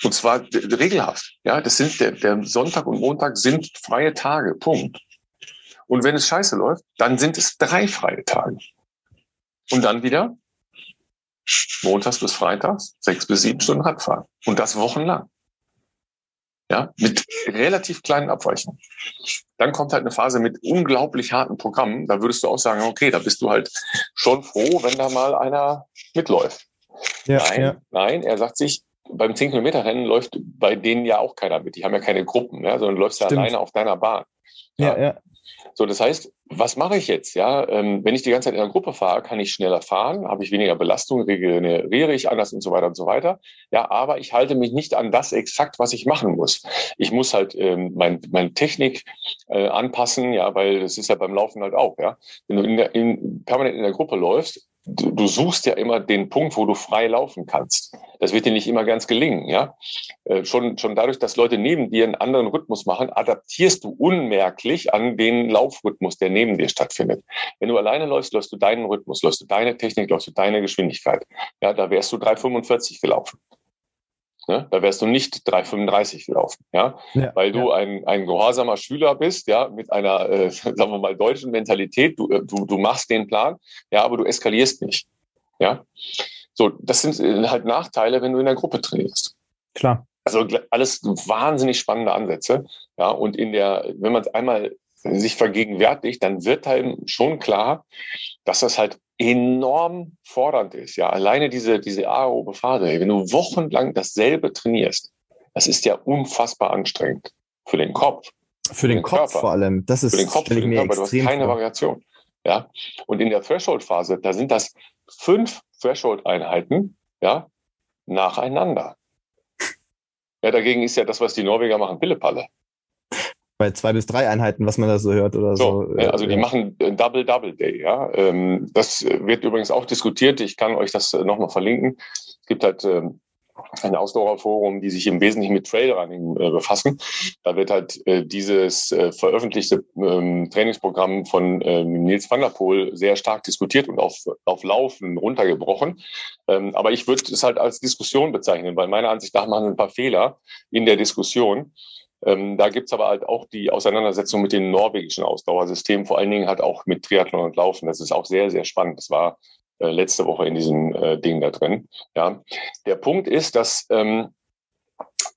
Und zwar regelhaft. Ja, das sind der, der Sonntag und Montag sind freie Tage. Punkt. Und wenn es scheiße läuft, dann sind es drei freie Tage. Und dann wieder montags bis freitags sechs bis sieben Stunden Radfahren. Und das wochenlang. Ja, mit relativ kleinen Abweichungen. Dann kommt halt eine Phase mit unglaublich harten Programmen. Da würdest du auch sagen, okay, da bist du halt schon froh, wenn da mal einer mitläuft. Ja, nein, ja. nein, er sagt sich, beim 10 Kilometer Rennen läuft bei denen ja auch keiner mit. Die haben ja keine Gruppen, ja, sondern läufst ja alleine auf deiner Bahn. Ja, ja. So, das heißt, was mache ich jetzt? Ja, ähm, wenn ich die ganze Zeit in einer Gruppe fahre, kann ich schneller fahren, habe ich weniger Belastung, regeneriere ich anders und so weiter und so weiter. Ja, aber ich halte mich nicht an das exakt, was ich machen muss. Ich muss halt ähm, mein, meine Technik äh, anpassen, ja, weil das ist ja beim Laufen halt auch, ja. Wenn du in der, in, permanent in der Gruppe läufst, du, du suchst ja immer den Punkt, wo du frei laufen kannst. Das wird dir nicht immer ganz gelingen, ja. Äh, schon, schon dadurch, dass Leute neben dir einen anderen Rhythmus machen, adaptierst du unmerklich an den Laufrhythmus, der neben dir stattfindet. Wenn du alleine läufst, läufst du deinen Rhythmus, läufst du deine Technik, läufst du deine Geschwindigkeit. Ja, da wärst du 3,45 gelaufen. Ne? Da wärst du nicht 3,35 gelaufen, ja, ja weil du ja. ein, ein gehorsamer Schüler bist, ja, mit einer, äh, sagen wir mal, deutschen Mentalität. Du, äh, du, du machst den Plan, ja, aber du eskalierst nicht, ja. So, das sind äh, halt Nachteile, wenn du in der Gruppe trainierst. Klar. Also alles wahnsinnig spannende Ansätze, ja, und in der, wenn man es einmal sich vergegenwärtigt, dann wird einem schon klar, dass das halt enorm fordernd ist. Ja, alleine diese, diese aerobe Phase, wenn du wochenlang dasselbe trainierst, das ist ja unfassbar anstrengend für den Kopf. Für, für den, den, Kopf Körper. vor allem. Das ist für den Kopf, für den Körper. Du hast keine vor. Variation. Ja, und in der Threshold-Phase, da sind das fünf Threshold-Einheiten, ja, nacheinander. Ja, dagegen ist ja das, was die Norweger machen, Pillepalle. Bei zwei bis drei Einheiten, was man da so hört oder so. so also die ja. machen Double-Double-Day, ja. Ähm, das wird übrigens auch diskutiert. Ich kann euch das nochmal verlinken. Es gibt halt ähm, ein Ausdauerforum, die sich im Wesentlichen mit Trailrunning äh, befassen. Da wird halt äh, dieses äh, veröffentlichte ähm, Trainingsprogramm von Nils van der Poel sehr stark diskutiert und auf, auf Laufen runtergebrochen. Aber ich würde es halt als Diskussion bezeichnen, weil meiner Ansicht nach machen ein paar Fehler in der Diskussion. Ähm, da gibt's aber halt auch die Auseinandersetzung mit den norwegischen Ausdauersystemen, vor allen Dingen halt auch mit Triathlon und Laufen. Das ist auch sehr, sehr spannend. Das war äh, letzte Woche in diesem äh, Ding da drin. Ja, der Punkt ist, dass, ähm,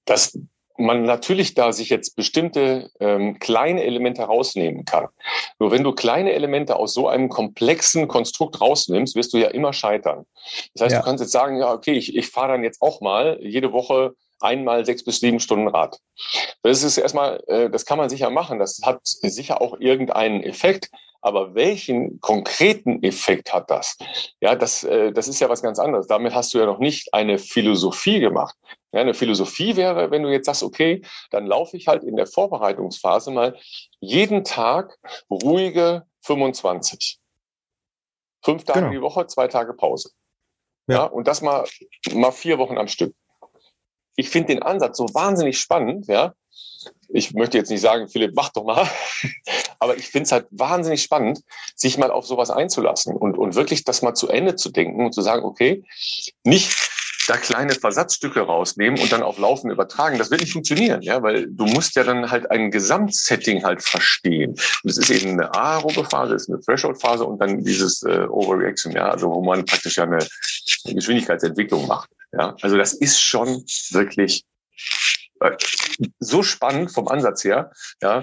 dass man natürlich da sich jetzt bestimmte ähm, kleine Elemente rausnehmen kann. Nur wenn du kleine Elemente aus so einem komplexen Konstrukt rausnimmst, wirst du ja immer scheitern. Das heißt, ja. du kannst jetzt sagen, ja, okay, ich, ich fahre dann jetzt auch mal jede Woche einmal sechs bis sieben Stunden Rad. Das ist erstmal, äh, das kann man sicher machen. Das hat sicher auch irgendeinen Effekt. Aber welchen konkreten Effekt hat das? Ja, das, äh, das ist ja was ganz anderes. Damit hast du ja noch nicht eine Philosophie gemacht. Ja, eine Philosophie wäre, wenn du jetzt sagst, okay, dann laufe ich halt in der Vorbereitungsphase mal jeden Tag ruhige 25. Fünf Tage genau. die Woche, zwei Tage Pause. Ja. ja, und das mal, mal vier Wochen am Stück. Ich finde den Ansatz so wahnsinnig spannend, ja, ich möchte jetzt nicht sagen, Philipp, mach doch mal. Aber ich finde es halt wahnsinnig spannend, sich mal auf sowas einzulassen und, und wirklich das mal zu Ende zu denken und zu sagen, okay, nicht da kleine Versatzstücke rausnehmen und dann auf Laufen übertragen. Das wird nicht funktionieren, ja, weil du musst ja dann halt ein Gesamtsetting halt verstehen. Und es ist eben eine aerobe Phase, ist eine Threshold-Phase und dann dieses äh, Overreaction, ja, also wo man praktisch ja eine, Geschwindigkeitsentwicklung macht. Ja, also das ist schon wirklich äh, so spannend vom Ansatz her, ja,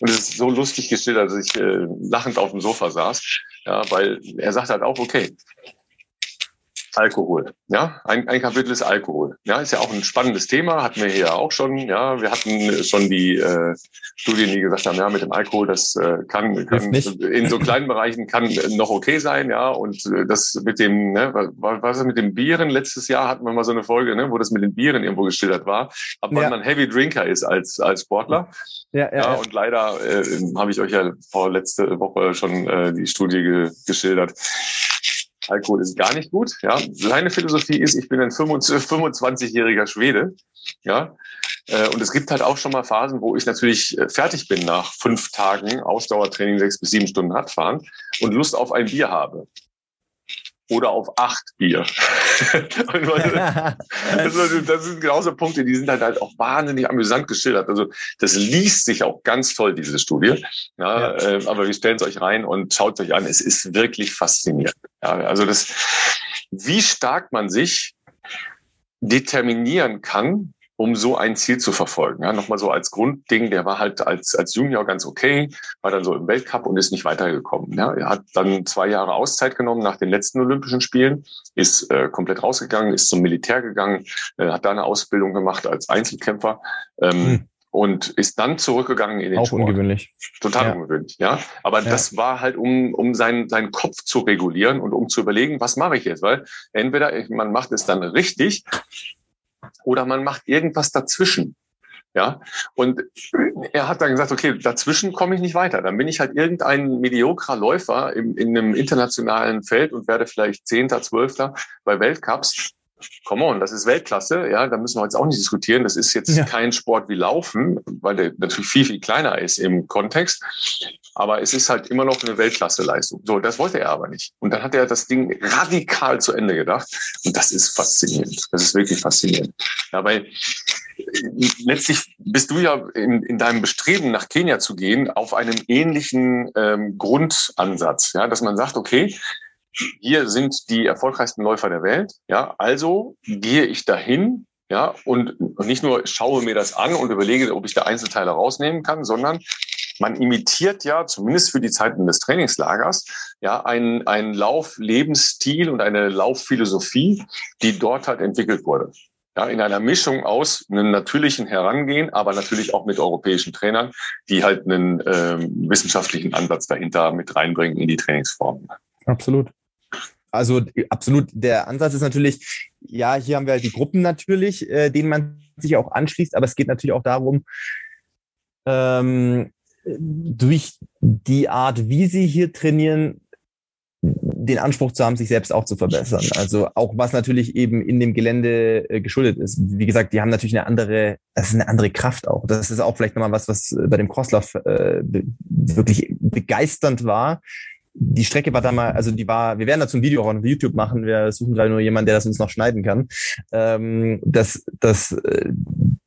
und es ist so lustig geschildert, dass ich äh, lachend auf dem Sofa saß, ja, weil er sagt halt auch, okay, Alkohol. Ja, ein, ein Kapitel ist Alkohol. Ja, ist ja auch ein spannendes Thema, hatten wir hier auch schon. Ja, wir hatten schon die äh, Studien, die gesagt haben, ja, mit dem Alkohol, das äh, kann, kann in so kleinen Bereichen kann noch okay sein, ja. Und äh, das mit dem, ne, was, was ist mit den Bieren? Letztes Jahr hatten wir mal so eine Folge, ne, wo das mit den Bieren irgendwo geschildert war, ab wann ja. man Heavy Drinker ist als als Sportler. Ja, ja, ja. Und leider äh, habe ich euch ja vor letzte Woche schon äh, die Studie ge geschildert Alkohol ist gar nicht gut. Ja, seine Philosophie ist, ich bin ein 25-jähriger Schwede. Ja, äh, und es gibt halt auch schon mal Phasen, wo ich natürlich äh, fertig bin nach fünf Tagen Ausdauertraining, sechs bis sieben Stunden Radfahren und Lust auf ein Bier habe oder auf acht Bier. das sind genauso Punkte, die sind halt, halt auch wahnsinnig amüsant geschildert. Also das liest sich auch ganz toll, diese Studie. Ja, ja. Äh, aber wir stellen es euch rein und schaut es euch an. Es ist wirklich faszinierend. Ja, also das, wie stark man sich determinieren kann, um so ein Ziel zu verfolgen. Ja, nochmal so als Grundding, der war halt als, als Junior ganz okay, war dann so im Weltcup und ist nicht weitergekommen. Ja, er hat dann zwei Jahre Auszeit genommen nach den letzten Olympischen Spielen, ist äh, komplett rausgegangen, ist zum Militär gegangen, äh, hat da eine Ausbildung gemacht als Einzelkämpfer. Ähm, hm und ist dann zurückgegangen in den Auch Sport. ungewöhnlich. Total ja. ungewöhnlich, ja. Aber ja. das war halt, um, um seinen, seinen Kopf zu regulieren und um zu überlegen, was mache ich jetzt? Weil entweder man macht es dann richtig oder man macht irgendwas dazwischen. Ja, und er hat dann gesagt, okay, dazwischen komme ich nicht weiter. Dann bin ich halt irgendein mediokrer Läufer im, in einem internationalen Feld und werde vielleicht Zehnter, Zwölfter bei Weltcups. Come on, das ist Weltklasse, ja, da müssen wir jetzt auch nicht diskutieren. Das ist jetzt ja. kein Sport wie Laufen, weil der natürlich viel, viel kleiner ist im Kontext. Aber es ist halt immer noch eine Weltklasse-Leistung. So, das wollte er aber nicht. Und dann hat er das Ding radikal zu Ende gedacht. Und das ist faszinierend. Das ist wirklich faszinierend. Ja, weil äh, letztlich bist du ja in, in deinem Bestreben, nach Kenia zu gehen, auf einem ähnlichen ähm, Grundansatz. Ja, dass man sagt, okay, hier sind die erfolgreichsten Läufer der Welt. Ja, also gehe ich dahin, ja, und nicht nur schaue mir das an und überlege, ob ich da Einzelteile rausnehmen kann, sondern man imitiert ja, zumindest für die Zeiten des Trainingslagers, ja, einen, einen Lauflebensstil und eine Laufphilosophie, die dort halt entwickelt wurde. Ja, in einer Mischung aus einem natürlichen Herangehen, aber natürlich auch mit europäischen Trainern, die halt einen ähm, wissenschaftlichen Ansatz dahinter mit reinbringen in die Trainingsformen. Absolut. Also absolut. Der Ansatz ist natürlich, ja, hier haben wir die Gruppen natürlich, äh, denen man sich auch anschließt, aber es geht natürlich auch darum, ähm, durch die Art, wie sie hier trainieren, den Anspruch zu haben, sich selbst auch zu verbessern. Also auch was natürlich eben in dem Gelände äh, geschuldet ist. Wie gesagt, die haben natürlich eine andere, das ist eine andere Kraft auch. Das ist auch vielleicht nochmal was, was bei dem Crosslauf äh, wirklich begeisternd war. Die Strecke war da mal, also die war, wir werden dazu ein Video auch auf YouTube machen. Wir suchen gerade nur jemanden, der das uns noch schneiden kann. Ähm, das, das, äh,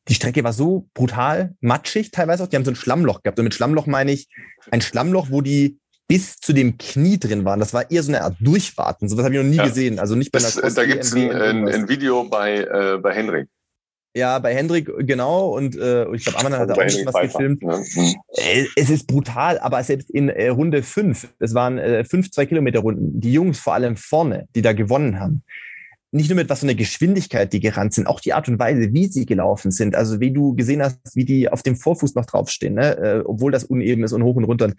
die Strecke war so brutal matschig teilweise auch. Die haben so ein Schlammloch gehabt. Und mit Schlammloch meine ich ein Schlammloch, wo die bis zu dem Knie drin waren. Das war eher so eine Art Durchwarten. So was habe ich noch nie ja. gesehen. Also nicht bei einer das, Da gibt es ein, ein, Video bei, äh, bei Hendrik. Ja, bei Hendrik, genau. Und äh, ich glaube, Ammann hat auch schon was Pfeiffer. gefilmt. Ja. Mhm. Äh, es ist brutal, aber selbst in äh, Runde fünf, es waren äh, fünf zwei Kilometer Runden, die Jungs vor allem vorne, die da gewonnen haben, nicht nur mit was für eine Geschwindigkeit die gerannt sind, auch die Art und Weise, wie sie gelaufen sind. Also wie du gesehen hast, wie die auf dem Vorfuß noch draufstehen, ne? äh, obwohl das uneben ist und hoch und runter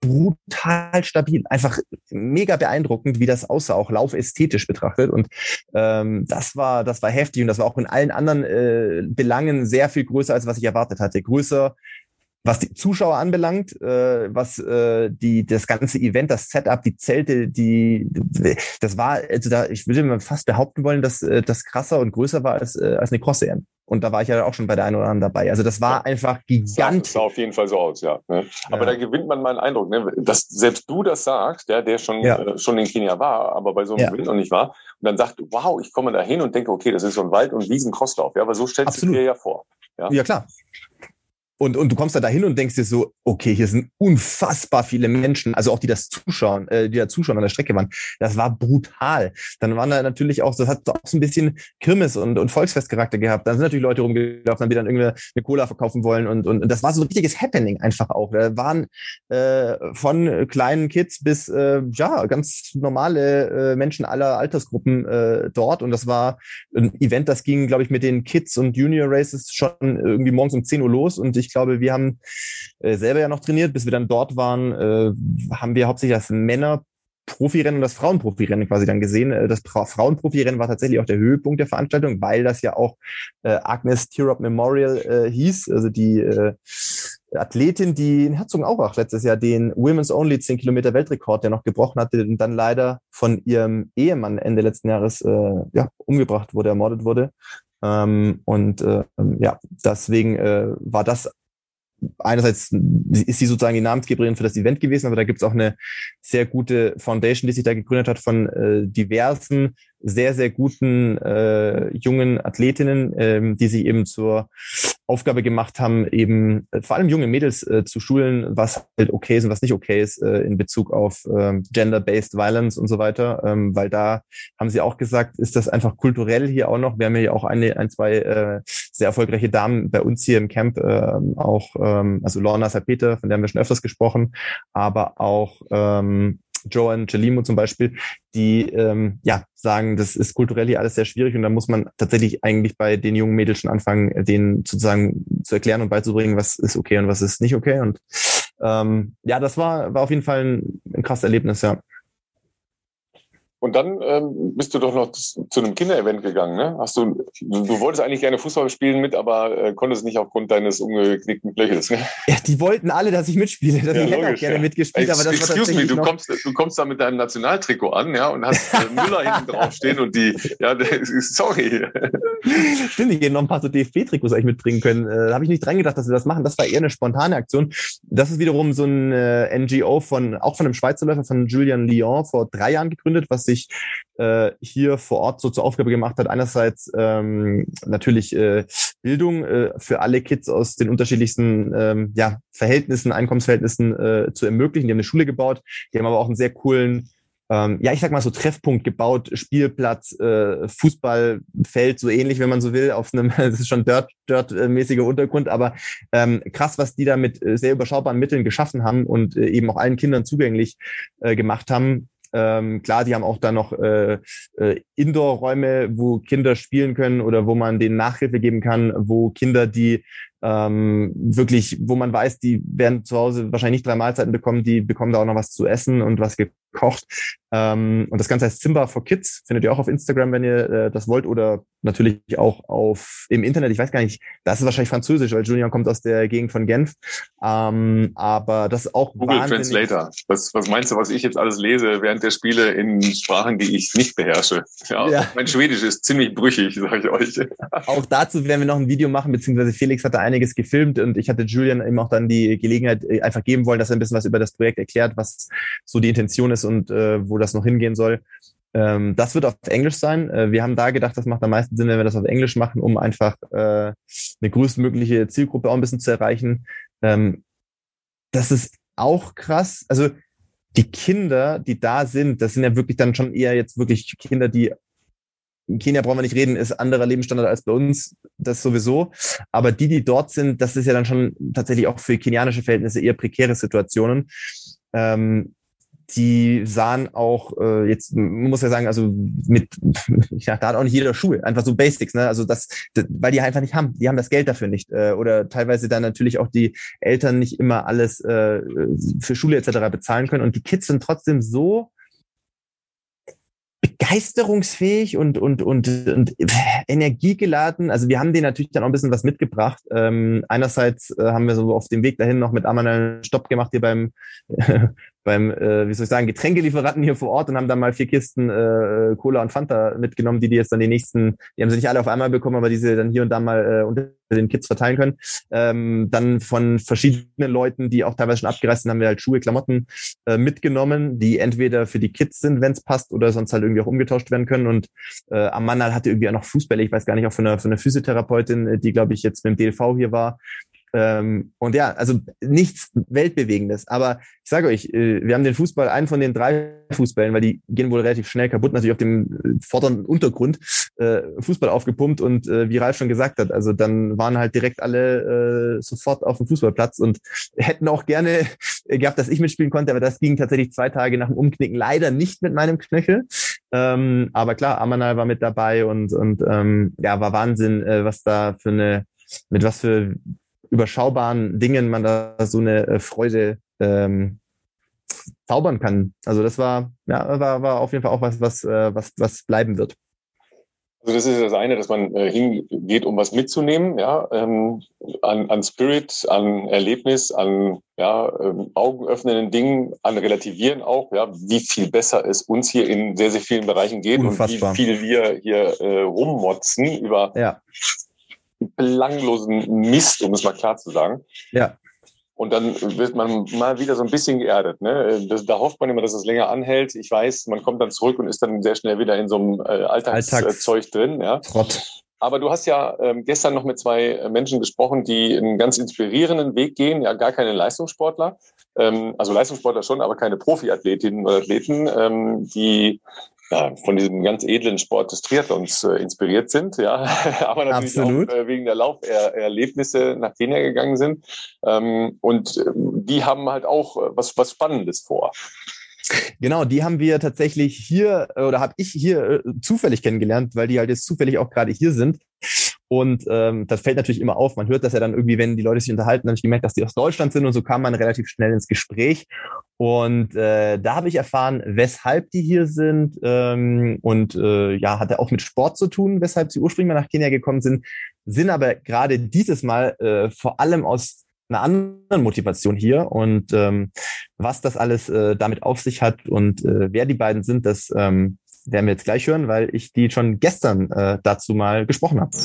brutal stabil. Einfach mega beeindruckend, wie das aussah, auch laufästhetisch betrachtet. Und ähm, das war, das war heftig und das war auch in allen anderen äh, Belangen sehr viel größer, als was ich erwartet hatte. Größer, was die Zuschauer anbelangt, äh, was äh, die das ganze Event, das Setup, die Zelte, die das war, also da, ich würde mal fast behaupten wollen, dass äh, das krasser und größer war als, äh, als eine Cross EM. Und da war ich ja auch schon bei der einen oder anderen dabei. Also das war ja. einfach gigantisch. Das sah auf jeden Fall so aus, ja. Ne? Aber ja. da gewinnt man mal einen Eindruck, ne? dass selbst du das sagst, der, der schon, ja. äh, schon in Kenia war, aber bei so einem ja. Wind noch nicht war, und dann sagt, wow, ich komme da hin und denke, okay, das ist so ein Wald- und Wiesen-Crosslauf. Ja, aber so stellst Absolut. du dir ja vor. Ja, ja klar. Und, und du kommst da dahin und denkst dir so, okay, hier sind unfassbar viele Menschen, also auch die das zuschauen, äh, die da zuschauen an der Strecke waren. Das war brutal. Dann waren da natürlich auch, das hat auch so ein bisschen Kirmes und, und Volksfestcharakter gehabt. Dann sind natürlich Leute rumgelaufen, die dann irgendwie eine Cola verkaufen wollen und, und, und das war so ein richtiges Happening einfach auch. Da waren äh, von kleinen Kids bis äh, ja ganz normale äh, Menschen aller Altersgruppen äh, dort und das war ein Event, das ging, glaube ich, mit den Kids und Junior Races schon irgendwie morgens um 10 Uhr los und ich ich glaube, wir haben äh, selber ja noch trainiert. Bis wir dann dort waren, äh, haben wir hauptsächlich das Männer Profirennen und das Frauenprofirennen quasi dann gesehen. Äh, das Frauenprofirennen war tatsächlich auch der Höhepunkt der Veranstaltung, weil das ja auch Agnes Tirop Memorial äh, hieß, also die äh, Athletin, die in Herzogenaurach letztes Jahr den Women's Only 10 Kilometer Weltrekord, der noch gebrochen hatte und dann leider von ihrem Ehemann Ende letzten Jahres ja, umgebracht wurde, ermordet wurde. Ähm, und äh, ja, deswegen war das einerseits ist sie sozusagen die Namensgeberin für das Event gewesen, aber da gibt es auch eine sehr gute Foundation, die sich da gegründet hat von äh, diversen sehr, sehr guten äh, jungen Athletinnen, ähm, die sich eben zur Aufgabe gemacht haben, eben äh, vor allem junge Mädels äh, zu schulen, was halt okay ist und was nicht okay ist äh, in Bezug auf ähm, Gender-Based Violence und so weiter. Ähm, weil da haben sie auch gesagt, ist das einfach kulturell hier auch noch. Wir haben ja auch eine, ein, zwei äh, sehr erfolgreiche Damen bei uns hier im Camp, äh, auch, ähm, also Lorna Salpeter, von der haben wir schon öfters gesprochen, aber auch ähm, Joan Celimo zum Beispiel, die ähm, ja sagen, das ist kulturell hier alles sehr schwierig und da muss man tatsächlich eigentlich bei den jungen Mädels schon anfangen, denen sozusagen zu erklären und beizubringen, was ist okay und was ist nicht okay. Und ähm, ja, das war, war auf jeden Fall ein, ein krasses Erlebnis, ja. Und dann ähm, bist du doch noch zu einem Kinderevent gegangen, ne? Hast du, du, du wolltest eigentlich gerne Fußball spielen mit, aber äh, konntest nicht aufgrund deines umgeknickten Blechels, ne? Ja, die wollten alle, dass ich mitspiele. Dass ja, ich hätte auch gerne ja. mitgespielt, aber das Excuse me, du kommst, du kommst da mit deinem Nationaltrikot an, ja, und hast äh, Müller hinten draufstehen und die, ja, sorry. Stimmt, ich hätte noch ein paar so DFB-Trikots eigentlich mitbringen können. Äh, da habe ich nicht dran gedacht, dass wir das machen. Das war eher eine spontane Aktion. Das ist wiederum so ein äh, NGO von, auch von einem Schweizer Läufer, von Julian Lyon vor drei Jahren gegründet, was sich äh, hier vor Ort so zur Aufgabe gemacht hat, einerseits ähm, natürlich äh, Bildung äh, für alle Kids aus den unterschiedlichsten ähm, ja, Verhältnissen, Einkommensverhältnissen äh, zu ermöglichen. Die haben eine Schule gebaut, die haben aber auch einen sehr coolen ähm, ja, ich sag mal so Treffpunkt gebaut, Spielplatz, äh, Fußballfeld, so ähnlich, wenn man so will, auf einem, das ist schon dirt, dirt-mäßiger Untergrund, aber ähm, krass, was die da mit äh, sehr überschaubaren Mitteln geschaffen haben und äh, eben auch allen Kindern zugänglich äh, gemacht haben. Ähm, klar, die haben auch da noch äh, äh, Indoor-Räume, wo Kinder spielen können oder wo man denen Nachhilfe geben kann, wo Kinder, die ähm, wirklich, wo man weiß, die werden zu Hause wahrscheinlich nicht drei Mahlzeiten bekommen, die bekommen da auch noch was zu essen und was gekocht. Ähm, und das Ganze heißt Simba for Kids, findet ihr auch auf Instagram, wenn ihr äh, das wollt, oder natürlich auch auf im Internet. Ich weiß gar nicht, das ist wahrscheinlich Französisch, weil Julian kommt aus der Gegend von Genf. Ähm, aber das ist auch Google Translator. Was, was meinst du, was ich jetzt alles lese während der Spiele in Sprachen, die ich nicht beherrsche? Ja, ja. mein Schwedisch ist ziemlich brüchig, sage ich euch. Auch dazu werden wir noch ein Video machen, beziehungsweise Felix hatte einiges gefilmt und ich hatte Julian eben auch dann die Gelegenheit äh, einfach geben wollen, dass er ein bisschen was über das Projekt erklärt, was so die Intention ist und äh, wo das noch hingehen soll. Ähm, das wird auf Englisch sein. Äh, wir haben da gedacht, das macht am meisten Sinn, wenn wir das auf Englisch machen, um einfach äh, eine größtmögliche Zielgruppe auch ein bisschen zu erreichen. Ähm, das ist auch krass. Also die Kinder, die da sind, das sind ja wirklich dann schon eher jetzt wirklich Kinder, die in Kenia brauchen wir nicht reden, ist anderer Lebensstandard als bei uns, das sowieso. Aber die, die dort sind, das ist ja dann schon tatsächlich auch für kenianische Verhältnisse eher prekäre Situationen. Ähm, die sahen auch äh, jetzt muss ja sagen also mit ja da hat auch nicht jeder Schuhe einfach so Basics ne also das, das weil die einfach nicht haben die haben das Geld dafür nicht äh, oder teilweise dann natürlich auch die Eltern nicht immer alles äh, für Schule etc bezahlen können und die Kids sind trotzdem so begeisterungsfähig und, und, und, und energiegeladen. Also wir haben denen natürlich dann auch ein bisschen was mitgebracht. Ähm, einerseits äh, haben wir so auf dem Weg dahin noch mit einen Stopp gemacht hier beim beim, äh, wie soll ich sagen, Getränkelieferanten hier vor Ort und haben dann mal vier Kisten äh, Cola und Fanta mitgenommen, die die jetzt dann die nächsten, die haben sie nicht alle auf einmal bekommen, aber die sie dann hier und da mal äh, unter den Kids verteilen können. Ähm, dann von verschiedenen Leuten, die auch teilweise schon abgereist sind, haben wir halt Schuhe, Klamotten äh, mitgenommen, die entweder für die Kids sind, wenn es passt, oder sonst halt irgendwie auch umgetauscht werden können. Und äh, Amanda hatte irgendwie auch noch Fußbälle, ich weiß gar nicht, auch von einer, von einer Physiotherapeutin, die, glaube ich, jetzt mit dem DLV hier war, ähm, und ja, also nichts Weltbewegendes. Aber ich sage euch, äh, wir haben den Fußball, einen von den drei Fußballen, weil die gehen wohl relativ schnell kaputt, natürlich auf dem äh, vorderen Untergrund, äh, Fußball aufgepumpt und äh, wie Ralf schon gesagt hat, also dann waren halt direkt alle äh, sofort auf dem Fußballplatz und hätten auch gerne gehabt, dass ich mitspielen konnte, aber das ging tatsächlich zwei Tage nach dem Umknicken leider nicht mit meinem Knöchel. Ähm, aber klar, Amanal war mit dabei und, und ähm, ja, war Wahnsinn, äh, was da für eine, mit was für überschaubaren Dingen man da so eine äh, Freude ähm, zaubern kann. Also das war, ja, war, war auf jeden Fall auch was, was, äh, was, was bleiben wird. Also das ist das eine, dass man äh, hingeht, um was mitzunehmen, ja, ähm, an, an Spirit, an Erlebnis, an ja, ähm, augenöffnenden Dingen, an Relativieren auch, ja, wie viel besser es uns hier in sehr, sehr vielen Bereichen geht Unfassbar. und wie viel wir hier äh, rummotzen über ja belanglosen Mist, um es mal klar zu sagen. Ja. Und dann wird man mal wieder so ein bisschen geerdet. Ne? Das, da hofft man immer, dass es länger anhält. Ich weiß, man kommt dann zurück und ist dann sehr schnell wieder in so einem äh, Alltagszeug Alltags drin. Ja? Trott. Aber du hast ja ähm, gestern noch mit zwei Menschen gesprochen, die einen ganz inspirierenden Weg gehen, ja gar keine Leistungssportler, ähm, also Leistungssportler schon, aber keine Profiathletinnen oder Athleten, ähm, die ja, von diesem ganz edlen Sport des Triathlons äh, inspiriert sind, ja, aber natürlich Absolut. auch äh, wegen der Lauferlebnisse nach Kenia gegangen sind. Ähm, und äh, die haben halt auch äh, was, was Spannendes vor. Genau, die haben wir tatsächlich hier oder habe ich hier äh, zufällig kennengelernt, weil die halt jetzt zufällig auch gerade hier sind. Und ähm, das fällt natürlich immer auf. Man hört das ja dann irgendwie, wenn die Leute sich unterhalten, dann habe ich gemerkt, dass die aus Deutschland sind und so kam man relativ schnell ins Gespräch. Und äh, da habe ich erfahren, weshalb die hier sind. Ähm, und äh, ja, hatte auch mit Sport zu tun, weshalb sie ursprünglich mal nach Kenia gekommen sind, sind aber gerade dieses Mal äh, vor allem aus einer anderen Motivation hier. Und ähm, was das alles äh, damit auf sich hat und äh, wer die beiden sind, das ähm, werden wir jetzt gleich hören, weil ich die schon gestern äh, dazu mal gesprochen habe.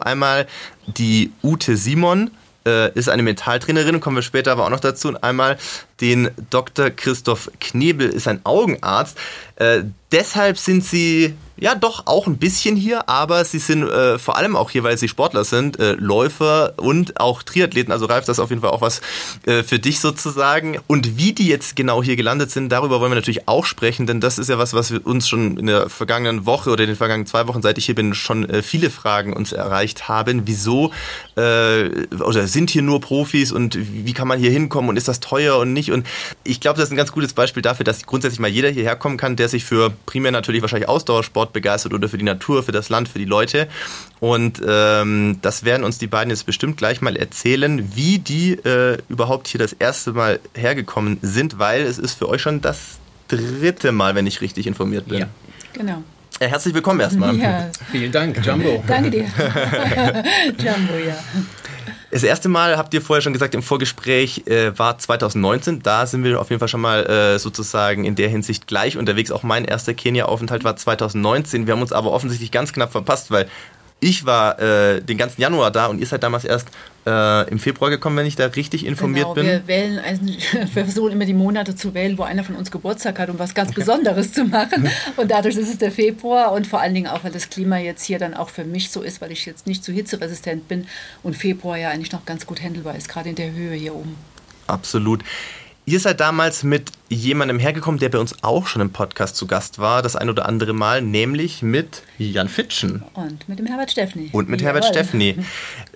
Einmal die Ute Simon äh, ist eine Mentaltrainerin, kommen wir später aber auch noch dazu. Und einmal den Dr. Christoph Knebel ist ein Augenarzt. Äh, deshalb sind sie ja doch auch ein bisschen hier, aber sie sind äh, vor allem auch hier, weil sie Sportler sind, äh, Läufer und auch Triathleten. Also Ralf, das ist auf jeden Fall auch was äh, für dich sozusagen. Und wie die jetzt genau hier gelandet sind, darüber wollen wir natürlich auch sprechen, denn das ist ja was, was wir uns schon in der vergangenen Woche oder in den vergangenen zwei Wochen, seit ich hier bin, schon äh, viele Fragen uns erreicht haben. Wieso äh, oder sind hier nur Profis und wie kann man hier hinkommen und ist das teuer und nicht? Und ich glaube, das ist ein ganz gutes Beispiel dafür, dass grundsätzlich mal jeder hierher kommen kann, der sich für primär natürlich wahrscheinlich Ausdauersport begeistert oder für die Natur, für das Land, für die Leute. Und ähm, das werden uns die beiden jetzt bestimmt gleich mal erzählen, wie die äh, überhaupt hier das erste Mal hergekommen sind, weil es ist für euch schon das dritte Mal, wenn ich richtig informiert bin. Ja, genau. Ja, herzlich willkommen erstmal. Ja. Vielen Dank, Jumbo. Danke dir. Jumbo, ja. Das erste Mal, habt ihr vorher schon gesagt, im Vorgespräch äh, war 2019. Da sind wir auf jeden Fall schon mal äh, sozusagen in der Hinsicht gleich unterwegs. Auch mein erster Kenia-Aufenthalt war 2019. Wir haben uns aber offensichtlich ganz knapp verpasst, weil ich war äh, den ganzen Januar da und ihr seid damals erst äh, im Februar gekommen, wenn ich da richtig informiert genau, bin. Wir wählen, also, wir versuchen immer die Monate zu wählen, wo einer von uns Geburtstag hat, um was ganz Besonderes zu machen. Und dadurch ist es der Februar und vor allen Dingen auch, weil das Klima jetzt hier dann auch für mich so ist, weil ich jetzt nicht zu hitzeresistent bin und Februar ja eigentlich noch ganz gut handelbar ist, gerade in der Höhe hier oben. Absolut. Ihr seid damals mit jemandem hergekommen, der bei uns auch schon im Podcast zu Gast war, das ein oder andere Mal, nämlich mit Jan Fitschen. Und mit dem Herbert Steffni. Und mit Jawohl. Herbert Steffni.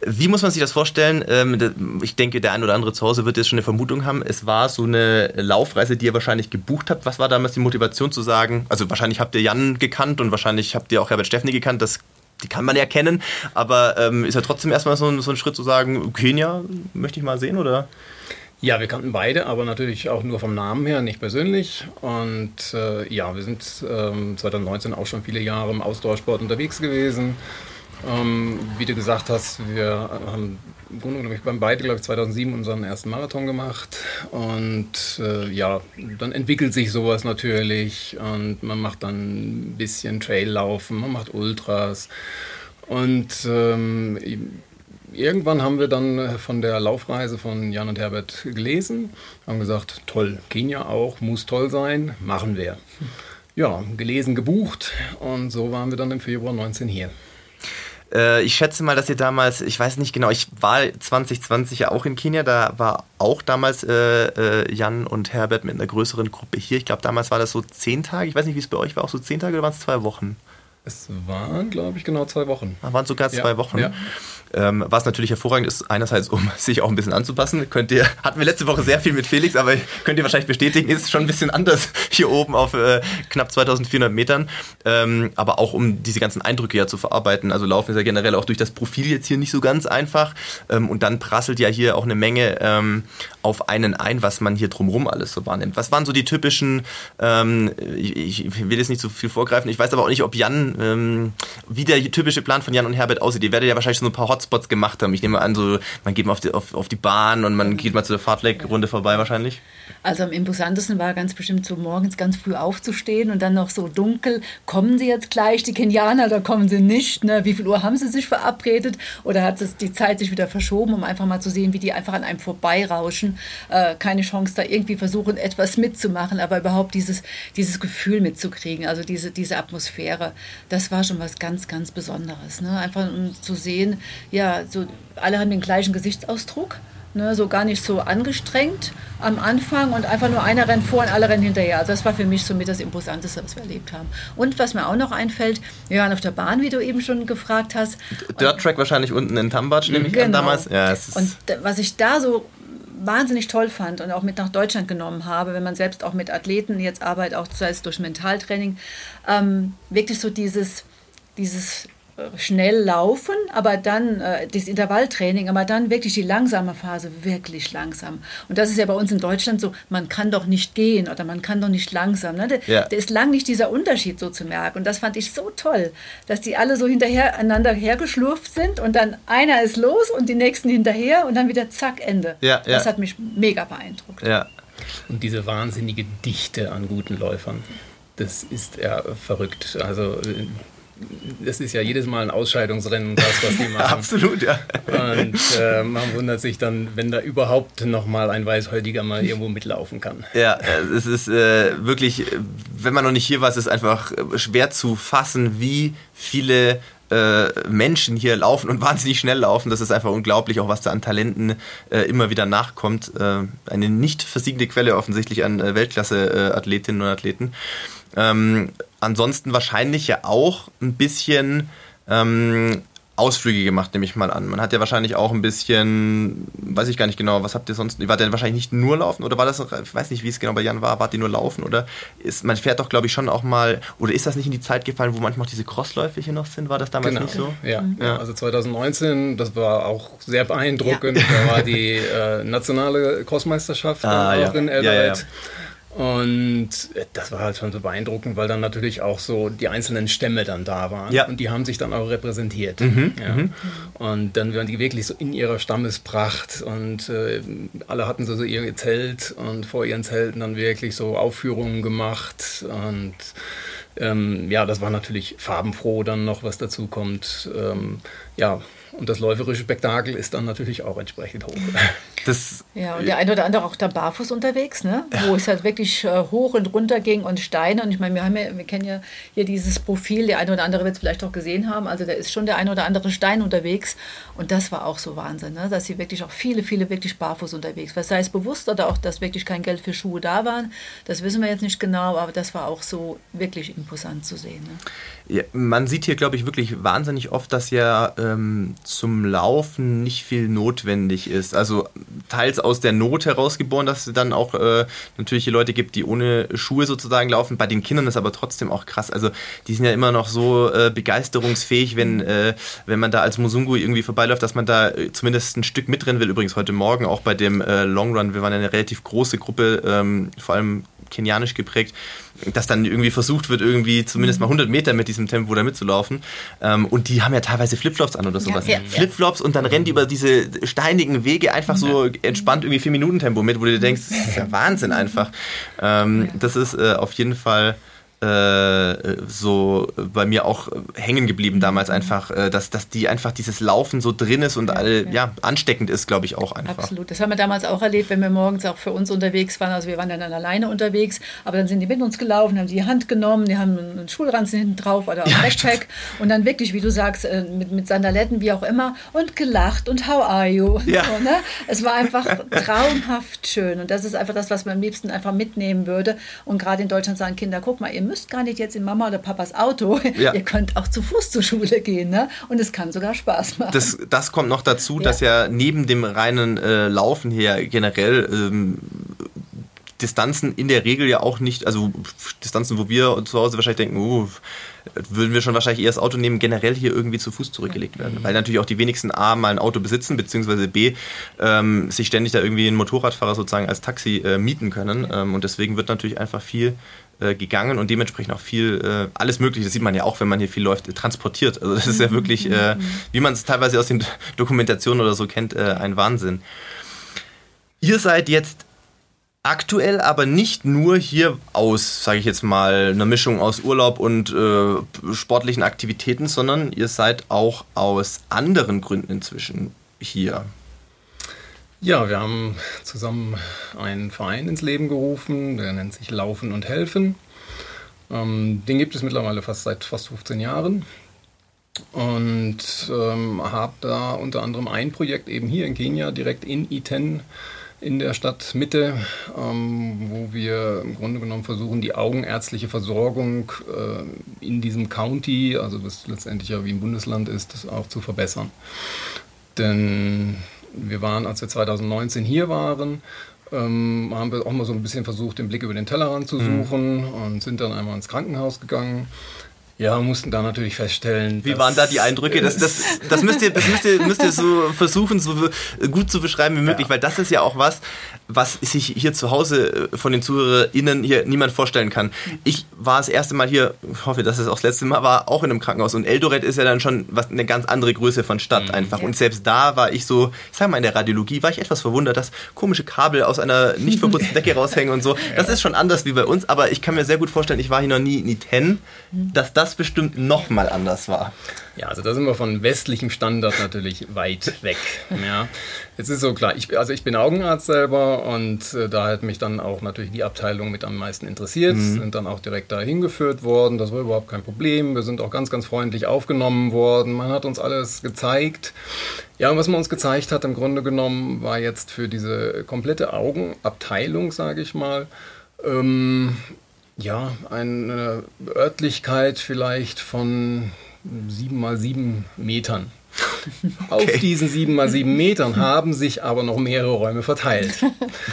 Wie muss man sich das vorstellen? Ähm, ich denke, der ein oder andere zu Hause wird jetzt schon eine Vermutung haben. Es war so eine Laufreise, die ihr wahrscheinlich gebucht habt. Was war damals die Motivation zu sagen? Also wahrscheinlich habt ihr Jan gekannt und wahrscheinlich habt ihr auch Herbert Steffni gekannt. Das die kann man ja kennen, aber ähm, ist ja trotzdem erstmal so, so ein Schritt zu sagen, Kenia möchte ich mal sehen, oder? Ja, wir kannten beide, aber natürlich auch nur vom Namen her, nicht persönlich. Und äh, ja, wir sind ähm, 2019 auch schon viele Jahre im Ausdauersport unterwegs gewesen. Ähm, wie du gesagt hast, wir haben im Grunde genommen beim beide, glaube ich, 2007 unseren ersten Marathon gemacht. Und äh, ja, dann entwickelt sich sowas natürlich und man macht dann ein bisschen Traillaufen, man macht Ultras. Und ähm, irgendwann haben wir dann äh, von der Laufreise von Jan und Herbert gelesen, haben gesagt, toll, Kenia auch, muss toll sein, machen wir. Ja, gelesen, gebucht und so waren wir dann im Februar 19 hier. Äh, ich schätze mal, dass ihr damals, ich weiß nicht genau, ich war 2020 ja auch in Kenia, da war auch damals äh, äh, Jan und Herbert mit einer größeren Gruppe hier. Ich glaube, damals war das so zehn Tage, ich weiß nicht, wie es bei euch war, auch so zehn Tage oder waren es zwei Wochen? Es waren, glaube ich, genau zwei Wochen. Ah, waren sogar zwei ja, Wochen. Ja. Ähm, was natürlich hervorragend ist, einerseits, um sich auch ein bisschen anzupassen. Könnt ihr, hatten wir letzte Woche sehr viel mit Felix, aber könnt ihr wahrscheinlich bestätigen, ist schon ein bisschen anders hier oben auf äh, knapp 2400 Metern. Ähm, aber auch um diese ganzen Eindrücke ja zu verarbeiten. Also Laufen ist ja generell auch durch das Profil jetzt hier nicht so ganz einfach. Ähm, und dann prasselt ja hier auch eine Menge ähm, auf einen ein, was man hier drumherum alles so wahrnimmt. Was waren so die typischen, ähm, ich, ich, will jetzt nicht so viel vorgreifen, ich weiß aber auch nicht, ob Jan, ähm, wie der typische Plan von Jan und Herbert aussieht. Ihr werdet ja wahrscheinlich so ein paar Hot Hotspots gemacht haben. Ich nehme an, so man geht mal auf die, auf, auf die Bahn und man geht mal zu der Fahrtweg-Runde vorbei wahrscheinlich. Also am imposantesten war ganz bestimmt so morgens ganz früh aufzustehen und dann noch so dunkel. Kommen sie jetzt gleich, die Kenianer, oder kommen sie nicht? Ne? Wie viel Uhr haben sie sich verabredet? Oder hat es die Zeit sich wieder verschoben, um einfach mal zu sehen, wie die einfach an einem vorbeirauschen? Äh, keine Chance, da irgendwie versuchen, etwas mitzumachen, aber überhaupt dieses, dieses Gefühl mitzukriegen, also diese, diese Atmosphäre, das war schon was ganz, ganz Besonderes. Ne? Einfach um zu sehen, ja, so alle haben den gleichen Gesichtsausdruck. Ne, so gar nicht so angestrengt am Anfang und einfach nur einer rennt vor und alle rennen hinterher. Also das war für mich somit das Imposanteste, was wir erlebt haben. Und was mir auch noch einfällt, wir waren auf der Bahn, wie du eben schon gefragt hast. Dirt Track wahrscheinlich unten in Tambatsch, nehme ich genau. an damals. Ja, und was ich da so wahnsinnig toll fand und auch mit nach Deutschland genommen habe, wenn man selbst auch mit Athleten jetzt arbeitet, auch sei es durch Mentaltraining, ähm, wirklich so dieses, dieses schnell laufen, aber dann äh, das Intervalltraining, aber dann wirklich die langsame Phase, wirklich langsam. Und das ist ja bei uns in Deutschland so, man kann doch nicht gehen oder man kann doch nicht langsam. Ne? Da, ja. ist lang nicht dieser Unterschied so zu merken. Und das fand ich so toll, dass die alle so hinterher einander hergeschlurft sind und dann einer ist los und die nächsten hinterher und dann wieder zack, Ende. Ja, das hat mich mega beeindruckt. Ja. Und diese wahnsinnige Dichte an guten Läufern das ist ja verrückt. Also das ist ja jedes Mal ein Ausscheidungsrennen, das, was die machen. Absolut, ja. Und äh, man wundert sich dann, wenn da überhaupt noch mal ein Weißhäutiger mal irgendwo mitlaufen kann. Ja, äh, es ist äh, wirklich, wenn man noch nicht hier war, es ist einfach äh, schwer zu fassen, wie viele äh, Menschen hier laufen und wahnsinnig schnell laufen. Das ist einfach unglaublich, auch was da an Talenten äh, immer wieder nachkommt. Äh, eine nicht versiegende Quelle offensichtlich an äh, Weltklasse-Athletinnen und Athleten. Ähm, ansonsten wahrscheinlich ja auch ein bisschen ähm, Ausflüge gemacht, nehme ich mal an. Man hat ja wahrscheinlich auch ein bisschen, weiß ich gar nicht genau, was habt ihr sonst, war denn wahrscheinlich nicht nur laufen oder war das, ich weiß nicht, wie es genau bei Jan war, wart ihr nur laufen oder ist, man fährt doch, glaube ich, schon auch mal, oder ist das nicht in die Zeit gefallen, wo manchmal auch diese Crossläufe hier noch sind? War das damals genau. nicht so? Ja. ja. also 2019, das war auch sehr beeindruckend. Ja. Da war die äh, nationale Crossmeisterschaft ah, auch in Eldoret. Und das war halt schon so beeindruckend, weil dann natürlich auch so die einzelnen Stämme dann da waren. Ja. Und die haben sich dann auch repräsentiert. Mhm, ja. mhm. Und dann waren die wirklich so in ihrer Stammespracht und äh, alle hatten so, so ihr Zelt und vor ihren Zelten dann wirklich so Aufführungen gemacht. Und ähm, ja, das war natürlich farbenfroh dann noch, was dazu kommt. Ähm, ja, und das läuferische Spektakel ist dann natürlich auch entsprechend hoch. Das, ja, und der eine oder andere auch da barfuß unterwegs, ne? wo es halt wirklich äh, hoch und runter ging und Steine. Und ich meine, wir, haben ja, wir kennen ja hier dieses Profil, der eine oder andere wird es vielleicht auch gesehen haben. Also da ist schon der eine oder andere Stein unterwegs. Und das war auch so Wahnsinn, ne? dass sie wirklich auch viele, viele wirklich barfuß unterwegs waren. Sei es bewusst oder auch, dass wirklich kein Geld für Schuhe da waren. Das wissen wir jetzt nicht genau, aber das war auch so wirklich imposant zu sehen. Ne? Ja, man sieht hier, glaube ich, wirklich wahnsinnig oft, dass ja ähm, zum Laufen nicht viel notwendig ist. Also teils aus der Not herausgeboren, dass es dann auch äh, natürlich Leute gibt, die ohne Schuhe sozusagen laufen. Bei den Kindern ist aber trotzdem auch krass. Also die sind ja immer noch so äh, begeisterungsfähig, wenn, äh, wenn man da als Musungu irgendwie vorbeiläuft, dass man da äh, zumindest ein Stück mitrennen will. Übrigens heute Morgen auch bei dem äh, Long Run. Wir waren eine relativ große Gruppe, ähm, vor allem kenianisch geprägt, dass dann irgendwie versucht wird, irgendwie zumindest mal 100 Meter mit diesem Tempo da mitzulaufen. Ähm, und die haben ja teilweise Flipflops an oder sowas. Ja, ja, Flipflops und dann rennen die über diese steinigen Wege einfach so entspannt irgendwie 4 Minuten Tempo mit, wo du dir denkst, das ist ja Wahnsinn einfach. Ähm, das ist äh, auf jeden Fall äh, so bei mir auch hängen geblieben damals einfach, äh, dass, dass die einfach dieses Laufen so drin ist und ja, all, ja. ja ansteckend ist, glaube ich, auch einfach. Absolut. Das haben wir damals auch erlebt, wenn wir morgens auch für uns unterwegs waren. Also wir waren dann alleine unterwegs, aber dann sind die mit uns gelaufen, haben die Hand genommen, die haben einen Schulranzen hinten drauf oder auch ja, Backpack und dann wirklich, wie du sagst, äh, mit, mit Sandaletten, wie auch immer und gelacht und how are you? Ja. So, ne? Es war einfach traumhaft schön und das ist einfach das, was man am liebsten einfach mitnehmen würde und gerade in Deutschland sagen Kinder, guck mal, ihr müsst gar nicht jetzt in Mama oder Papas Auto. Ja. Ihr könnt auch zu Fuß zur Schule gehen. Ne? Und es kann sogar Spaß machen. Das, das kommt noch dazu, ja. dass ja neben dem reinen äh, Laufen her generell ähm, Distanzen in der Regel ja auch nicht, also Distanzen, wo wir zu Hause wahrscheinlich denken, uh, würden wir schon wahrscheinlich eher das Auto nehmen, generell hier irgendwie zu Fuß zurückgelegt werden. Weil natürlich auch die wenigsten A mal ein Auto besitzen, beziehungsweise B ähm, sich ständig da irgendwie einen Motorradfahrer sozusagen als Taxi äh, mieten können. Ähm, und deswegen wird natürlich einfach viel äh, gegangen und dementsprechend auch viel, äh, alles Mögliche, das sieht man ja auch, wenn man hier viel läuft, äh, transportiert. Also das ist ja mhm. wirklich, äh, wie man es teilweise aus den Dokumentationen oder so kennt, äh, ein Wahnsinn. Ihr seid jetzt aktuell aber nicht nur hier aus, sage ich jetzt mal, einer Mischung aus Urlaub und äh, sportlichen Aktivitäten, sondern ihr seid auch aus anderen Gründen inzwischen hier. Ja, wir haben zusammen einen Verein ins Leben gerufen, der nennt sich Laufen und Helfen. Ähm, den gibt es mittlerweile fast seit fast 15 Jahren und ähm, habe da unter anderem ein Projekt eben hier in Kenia, direkt in Iten in der Stadtmitte, ähm, wo wir im Grunde genommen versuchen, die augenärztliche Versorgung äh, in diesem County, also was letztendlich ja wie im Bundesland ist, auch zu verbessern. Denn wir waren, als wir 2019 hier waren, ähm, haben wir auch mal so ein bisschen versucht, den Blick über den Tellerrand zu mhm. suchen mhm. und sind dann einmal ins Krankenhaus gegangen ja, mussten da natürlich feststellen. Wie waren da die Eindrücke? Das, das, das, müsst, ihr, das müsst, ihr, müsst ihr so versuchen, so gut zu beschreiben wie möglich, ja. weil das ist ja auch was, was sich hier zu Hause äh, von den ZuhörerInnen hier niemand vorstellen kann. Ich war das erste Mal hier, ich hoffe, dass es auch das letzte Mal war, auch in einem Krankenhaus. Und Eldoret ist ja dann schon was, eine ganz andere Größe von Stadt mhm. einfach. Ja. Und selbst da war ich so, ich sag mal, in der Radiologie war ich etwas verwundert, dass komische Kabel aus einer nicht verputzten Decke raushängen und so. Das ist schon anders wie bei uns, aber ich kann mir sehr gut vorstellen, ich war hier noch nie in Iten, dass das bestimmt nochmal anders war. Ja, also da sind wir von westlichem Standard natürlich weit weg. Ja. Jetzt ist so klar, ich, also ich bin Augenarzt selber und äh, da hat mich dann auch natürlich die Abteilung mit am meisten interessiert, mhm. sind dann auch direkt da hingeführt worden, das war überhaupt kein Problem. Wir sind auch ganz, ganz freundlich aufgenommen worden, man hat uns alles gezeigt. Ja, und was man uns gezeigt hat im Grunde genommen, war jetzt für diese komplette Augenabteilung, sage ich mal, ähm, ja, eine Örtlichkeit vielleicht von sieben mal sieben Metern. Auf diesen sieben mal sieben Metern haben sich aber noch mehrere Räume verteilt.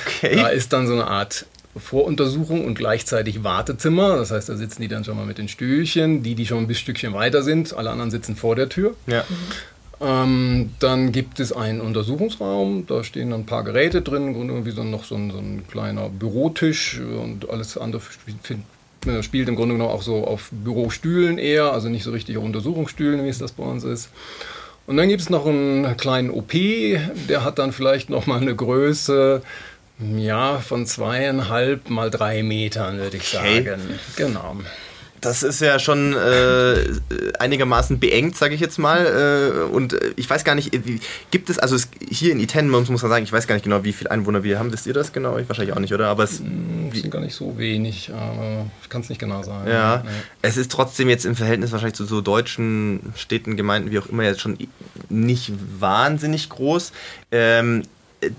Okay. Da ist dann so eine Art Voruntersuchung und gleichzeitig Wartezimmer. Das heißt, da sitzen die dann schon mal mit den Stühlchen, die, die schon ein bisschen Stückchen weiter sind. Alle anderen sitzen vor der Tür. Ja. Ähm, dann gibt es einen Untersuchungsraum, da stehen dann ein paar Geräte drin, im Grunde wie so noch so ein, so ein kleiner Bürotisch und alles andere äh, spielt im Grunde genommen auch so auf Bürostühlen eher, also nicht so richtig auf Untersuchungsstühlen, wie es das bei uns ist. Und dann gibt es noch einen kleinen OP, der hat dann vielleicht noch mal eine Größe, ja, von zweieinhalb mal drei Metern, würde ich Okay. sagen. Genau. Das ist ja schon äh, einigermaßen beengt, sage ich jetzt mal. Äh, und ich weiß gar nicht, wie, gibt es, also es, hier in Iten, muss man sagen, ich weiß gar nicht genau, wie viele Einwohner wir haben. Wisst ihr das genau? Ich wahrscheinlich auch nicht, oder? Aber es, Das sind gar nicht so wenig, aber ich kann es nicht genau sagen. ja, Nee. es ist trotzdem jetzt im Verhältnis wahrscheinlich zu so deutschen Städten, Gemeinden, wie auch immer, jetzt schon nicht wahnsinnig groß. Ähm, äh,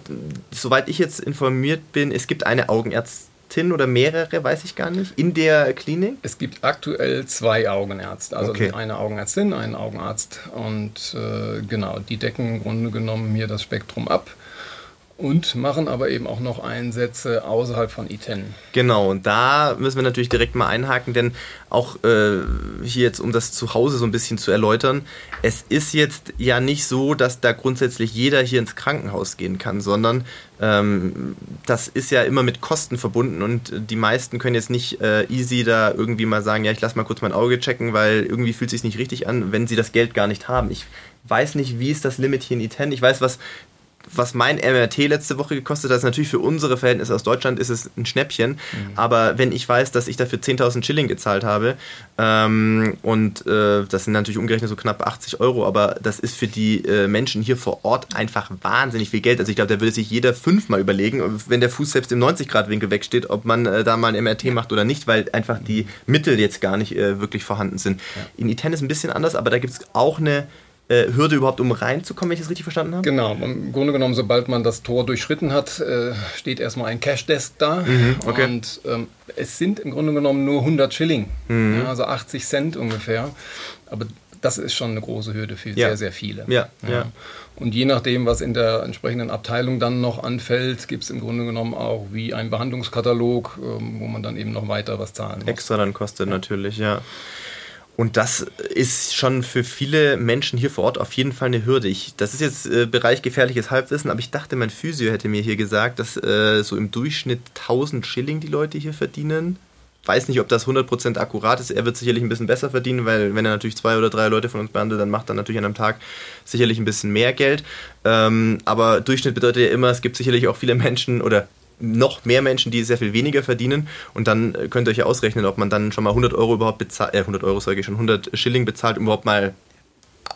soweit ich jetzt informiert bin, es gibt eine Augenärztin oder mehrere, weiß ich gar nicht, in der Klinik. Es gibt aktuell zwei Augenärzte, also Okay. eine Augenärztin, einen Augenarzt und äh, genau, die decken im Grunde genommen hier das Spektrum ab und machen aber eben auch noch Einsätze außerhalb von ITEN. Genau, und da müssen wir natürlich direkt mal einhaken, denn auch äh, hier jetzt, um das zu Hause so ein bisschen zu erläutern, es ist jetzt ja nicht so, dass da grundsätzlich jeder hier ins Krankenhaus gehen kann, sondern ähm, das ist ja immer mit Kosten verbunden und die meisten können jetzt nicht äh, easy da irgendwie mal sagen, ja, ich lasse mal kurz mein Auge checken, weil irgendwie fühlt es sich nicht richtig an, wenn sie das Geld gar nicht haben. Ich weiß nicht, wie ist das Limit hier in ITEN. Ich weiß, was was mein MRT letzte Woche gekostet hat, ist natürlich für unsere Verhältnisse aus Deutschland ist es ein Schnäppchen. Aber wenn ich weiß, dass ich dafür 10.000 Schilling gezahlt habe ähm, und äh, das sind natürlich umgerechnet so knapp 80 Euro, aber das ist für die äh, Menschen hier vor Ort einfach wahnsinnig viel Geld. Also ich glaube, da würde sich jeder fünfmal überlegen, wenn der Fuß selbst im 90-Grad-Winkel wegsteht, ob man äh, da mal ein MRT macht oder nicht, weil einfach die Mittel jetzt gar nicht äh, wirklich vorhanden sind. In Iten ist ein bisschen anders, aber da gibt es auch eine äh, Hürde überhaupt, um reinzukommen, wenn ich das richtig verstanden habe? Genau, im Grunde genommen, sobald man das Tor durchschritten hat, äh, steht erstmal ein Cash-Desk da. okay. Und ähm, es sind im Grunde genommen nur 100 Schilling, ja, also 80 Cent ungefähr. Aber das ist schon eine große Hürde für Ja. sehr, sehr viele. Ja, ja. Und je nachdem, was in der entsprechenden Abteilung dann noch anfällt, gibt es im Grunde genommen auch wie einen Behandlungskatalog, ähm, wo man dann eben noch weiter was zahlen muss. extra dann kostet natürlich, ja. Und das ist schon für viele Menschen hier vor Ort auf jeden Fall eine Hürde. Ich, das ist jetzt äh, Bereich gefährliches Halbwissen, aber ich dachte, mein Physio hätte mir hier gesagt, dass äh, so im Durchschnitt 1000 Schilling die Leute hier verdienen. Weiß nicht, ob das 100% akkurat ist. Er wird sicherlich ein bisschen besser verdienen, weil wenn er natürlich zwei oder drei Leute von uns behandelt, dann macht er natürlich an einem Tag sicherlich ein bisschen mehr Geld. Ähm, aber Durchschnitt bedeutet ja immer, es gibt sicherlich auch viele Menschen oder noch mehr Menschen, die sehr viel weniger verdienen. Und dann äh, könnt ihr euch ja ausrechnen, ob man dann schon mal 100 Euro überhaupt bezahlt, äh, 100 Euro sage ich schon, 100 Schilling bezahlt, um überhaupt mal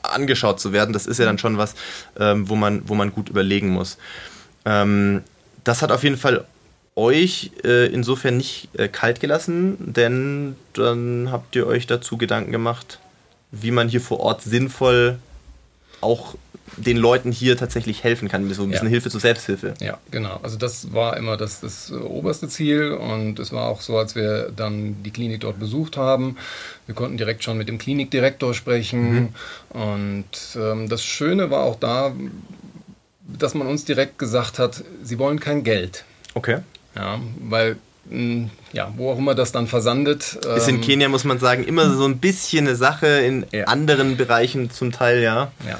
angeschaut zu werden. Das ist ja dann schon was, ähm, wo, man, wo man gut überlegen muss. Ähm, das hat auf jeden Fall euch äh, insofern nicht äh, kalt gelassen, denn dann habt ihr euch dazu Gedanken gemacht, wie man hier vor Ort sinnvoll auch den Leuten hier tatsächlich helfen kann. So ein bisschen Ja. Hilfe zur Selbsthilfe. Ja, genau. Also das war immer das, das äh, oberste Ziel und es war auch so, als wir dann die Klinik dort besucht haben. Wir konnten direkt schon mit dem Klinikdirektor sprechen und ähm, das Schöne war auch da, dass man uns direkt gesagt hat, sie wollen kein Geld. Okay. Ja, weil, mh, ja, wo auch immer das dann versandet. Ist in ähm, Kenia, muss man sagen, immer so ein bisschen eine Sache, in Ja. anderen Bereichen zum Teil, ja. Ja.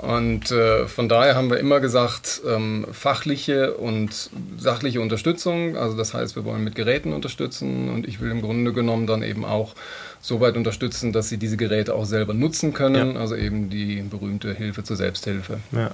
Und äh, von daher haben wir immer gesagt, ähm, fachliche und sachliche Unterstützung. Also das heißt, wir wollen mit Geräten unterstützen und ich will im Grunde genommen dann eben auch so weit unterstützen, dass sie diese Geräte auch selber nutzen können. Also eben die berühmte Hilfe zur Selbsthilfe. ja.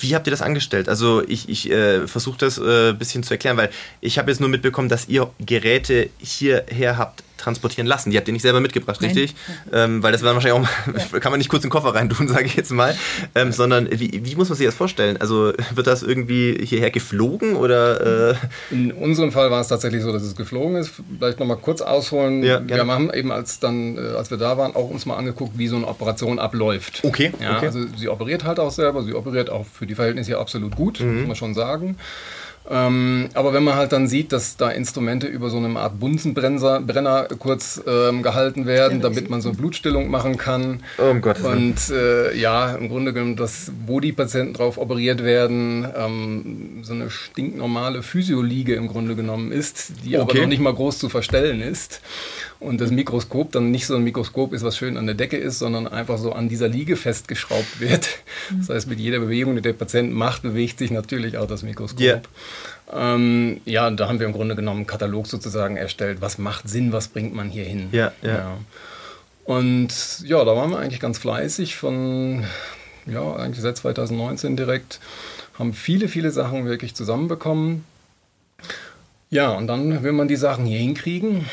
Wie habt ihr das angestellt? Also ich, ich äh, versuche das ein äh, bisschen zu erklären, weil ich habe jetzt nur mitbekommen, dass ihr Geräte hierher habt transportieren lassen. Die habt ihr nicht selber mitgebracht, Nein. richtig? Ähm, weil das war wahrscheinlich auch, kann man nicht kurz in den Koffer reintun, sage ich jetzt mal. Ähm, sondern wie, wie muss man sich das vorstellen? Also wird das irgendwie hierher geflogen oder? Äh, In unserem Fall war es tatsächlich so, dass es geflogen ist. Vielleicht nochmal kurz ausholen. Ja, wir haben eben, als, dann, äh, als wir da waren, auch uns mal angeguckt, wie so eine Operation abläuft. Okay, Ja, okay. Also sie operiert halt auch selber, sie operiert auch für die Verhältnisse hier absolut gut, Mhm. muss man schon sagen. Ähm, aber wenn man halt dann sieht, dass da Instrumente über so eine Art Bunsenbrenner kurz ähm, gehalten werden, damit man so Blutstillung machen kann. Oh, um Gottes Und äh, ja, im Grunde genommen, dass, wo die Patienten drauf operiert werden, ähm, so eine stinknormale Physioliege im Grunde genommen ist, die okay. aber noch nicht mal groß zu verstellen ist. Und das Mikroskop dann nicht so ein Mikroskop ist, was schön an der Decke ist, sondern einfach so an dieser Liege festgeschraubt wird. Das heißt, mit jeder Bewegung, die der Patient macht, bewegt sich natürlich auch das Mikroskop. Yeah. Ähm, ja, da haben wir im Grunde genommen einen Katalog sozusagen erstellt. Was macht Sinn, was bringt man hier hin? Ja, ja. ja. Und ja, da waren wir eigentlich ganz fleißig von, ja, eigentlich seit 2019 direkt. Haben viele, viele Sachen wirklich zusammenbekommen. Ja, und dann will man die Sachen hier hinkriegen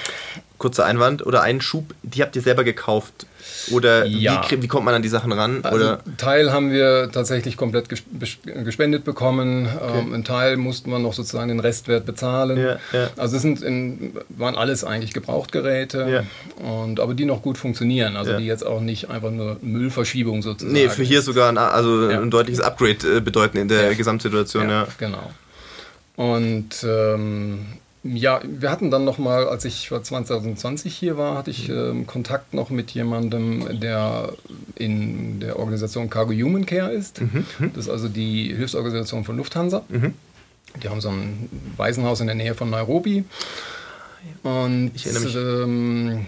kurzer Einwand oder Einschub, die habt ihr selber gekauft? Oder ja. wie, wie, kommt man an die Sachen ran? Also oder? Teil haben wir tatsächlich komplett gespendet bekommen. Okay. Ähm, ein Teil mussten wir noch sozusagen den Restwert bezahlen. Ja, ja. Also es sind in, waren alles eigentlich Gebrauchtgeräte, und, aber die noch gut funktionieren. Also die jetzt auch nicht einfach nur Müllverschiebung sozusagen. Nee, für hier sogar ein, also ein deutliches Upgrade äh, bedeuten in der Gesamtsituation. Ja, genau. Und ähm, ja, wir hatten dann noch mal, als ich 2020 hier war, hatte ich ähm, Kontakt noch mit jemandem, der in der Organisation Cargo Human Care ist. Mhm. mhm. Das ist also die Hilfsorganisation von Lufthansa. Mhm. Die haben so ein Waisenhaus in der Nähe von Nairobi. Und ich erinnere mich. Ähm,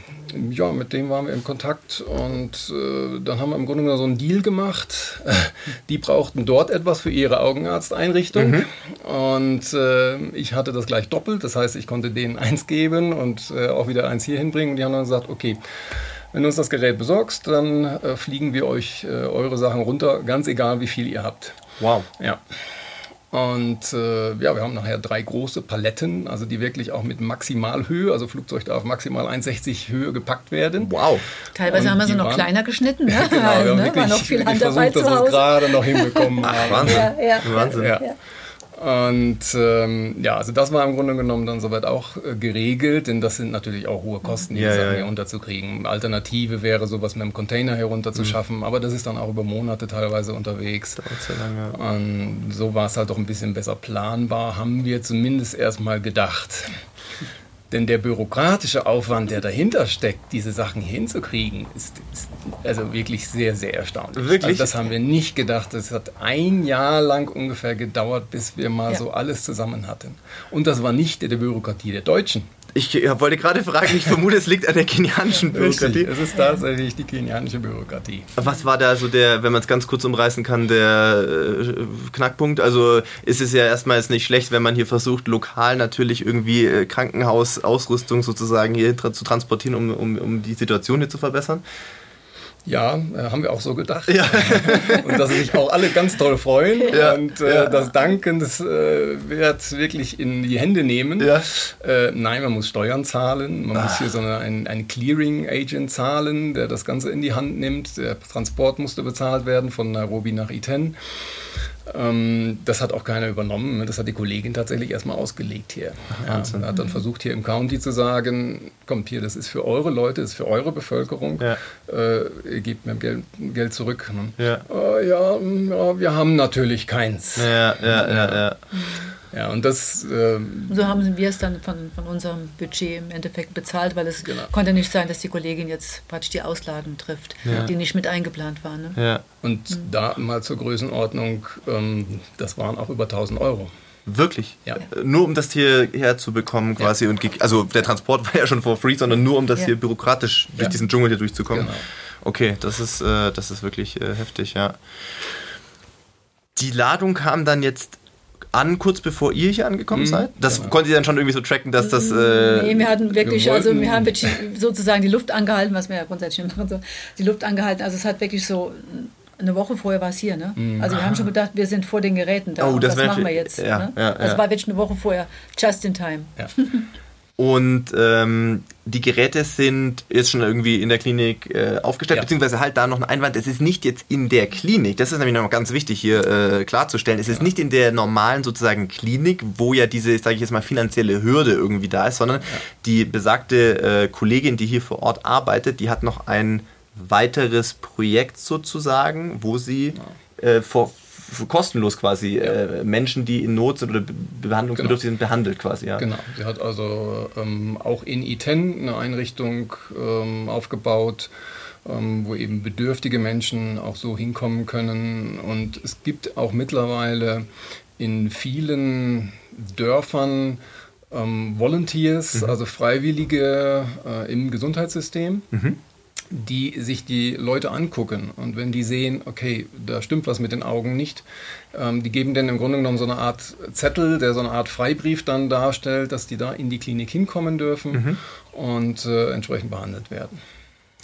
ja, mit dem waren wir in Kontakt und äh, dann haben wir im Grunde genommen so einen Deal gemacht. Die brauchten dort etwas für ihre Augenarzteinrichtung mhm. und äh, ich hatte das gleich doppelt. Das heißt, ich konnte denen eins geben und äh, auch wieder eins hier hinbringen. Und die haben dann gesagt, okay, wenn du uns das Gerät besorgst, dann äh, fliegen wir euch äh, eure Sachen runter, ganz egal wie viel ihr habt. Wow. Ja. Und äh, ja, wir haben nachher drei große Paletten, also die wirklich auch mit Maximalhöhe, also Flugzeug darf maximal 1,60 Höhe gepackt werden. Wow. Teilweise und haben wir sie noch waren, kleiner geschnitten, ne? genau, wir ne? war noch viel Handarbeit versucht, dass wir es gerade noch hinbekommen haben. Wahnsinn. Ja, ja. Wahnsinn. Ja. Und ähm, ja, also das war im Grunde genommen dann soweit auch äh, geregelt, denn das sind natürlich auch hohe Kosten, die ja, Sachen ja, hier unterzukriegen. Alternative wäre sowas mit einem Container herunterzuschaffen, mhm. aber das ist dann auch über Monate teilweise unterwegs. Sehr lange. Und so war es halt doch ein bisschen besser planbar, haben wir zumindest erstmal gedacht. Denn der bürokratische Aufwand, der dahinter steckt, diese Sachen hinzukriegen, ist, ist also wirklich sehr, sehr erstaunlich. Wirklich? Also das haben wir nicht gedacht. Es hat ein Jahr lang ungefähr gedauert, bis wir mal ja. so alles zusammen hatten. Und das war nicht der Bürokratie der Deutschen. Ich wollte gerade fragen, ich vermute, es liegt an der kenianischen Bürokratie. es ist tatsächlich die kenianische Bürokratie. Was war da so der, wenn man es ganz kurz umreißen kann, der äh, Knackpunkt? Also ist es ja erstmal jetzt nicht schlecht, wenn man hier versucht, lokal natürlich irgendwie äh, Krankenhausausrüstung sozusagen hier zu transportieren, um, um, um die Situation hier zu verbessern. Ja, äh, haben wir auch so gedacht. Ja. und dass sich auch alle ganz toll freuen. Ja. Und äh, ja. das Danken, das äh, wird wirklich in die Hände nehmen. Ja. Äh, nein, man muss Steuern zahlen. Man ah. muss hier so eine, ein, ein Clearing-Agent zahlen, der das Ganze in die Hand nimmt. Der Transport musste bezahlt werden von Nairobi nach Iten. Ähm, das hat auch keiner übernommen. Das hat die Kollegin tatsächlich erstmal ausgelegt hier. Ja, hat dann versucht hier im County zu sagen, kommt hier, das ist für eure Leute, das ist für eure Bevölkerung. Ja. Äh, ihr gebt mir Geld, Geld zurück. Ne? Ja. Äh, ja, ja, wir haben natürlich keins. Ja, ja, ja, ja. Ja, und das. Ähm, so haben wir es dann von, von unserem Budget im Endeffekt bezahlt, weil es genau. konnte nicht sein, dass die Kollegin jetzt praktisch die Auslagen trifft, ja. die nicht mit eingeplant waren. Ne? Ja. Und mhm. da mal zur Größenordnung, ähm, das waren auch über 1000 Euro. Wirklich? Ja. Nur um das hier herzubekommen quasi ja. und also der Transport war ja schon for free, sondern nur um das ja. hier bürokratisch durch diesen Dschungel hier durchzukommen. Genau. Okay, das ist, äh, das ist wirklich äh, heftig, ja. Die Ladung kam dann jetzt an, kurz bevor ihr hier angekommen mhm, seid? Das genau. konntet ihr dann schon irgendwie so tracken, dass das. Äh, nee, wir hatten wirklich, wir also wir haben wirklich sozusagen die Luft angehalten, was wir ja grundsätzlich machen, so, die Luft angehalten. Also es hat wirklich so eine Woche vorher war es hier, ne? Mhm. Also wir haben schon gedacht, wir sind vor den Geräten da. Oh, das, das machen wir jetzt. Ja, ne? ja, also ja. war wirklich eine Woche vorher, just in time. Ja. Und ähm, die Geräte sind jetzt schon irgendwie in der Klinik äh, aufgestellt, ja. beziehungsweise halt da noch ein Einwand, es ist nicht jetzt in der Klinik, das ist nämlich noch ganz wichtig hier äh, klarzustellen, es ist ja. nicht in der normalen sozusagen Klinik, wo ja diese, sage ich jetzt mal, finanzielle Hürde irgendwie da ist, sondern ja. die besagte äh, Kollegin, die hier vor Ort arbeitet, die hat noch ein weiteres Projekt sozusagen, wo sie äh, vor kostenlos quasi ja. äh, Menschen, die in Not sind oder behandlungsbedürftig genau. sind, behandelt quasi. Ja. Genau, sie hat also ähm, auch in Iten eine Einrichtung ähm, aufgebaut, ähm, wo eben bedürftige Menschen auch so hinkommen können. Und es gibt auch mittlerweile in vielen Dörfern ähm, Volunteers, mhm. also Freiwillige äh, im Gesundheitssystem. Mhm die sich die Leute angucken und wenn die sehen, okay, da stimmt was mit den Augen nicht, ähm, die geben dann im Grunde genommen so eine Art Zettel, der so eine Art Freibrief dann darstellt, dass die da in die Klinik hinkommen dürfen mhm. und äh, entsprechend behandelt werden.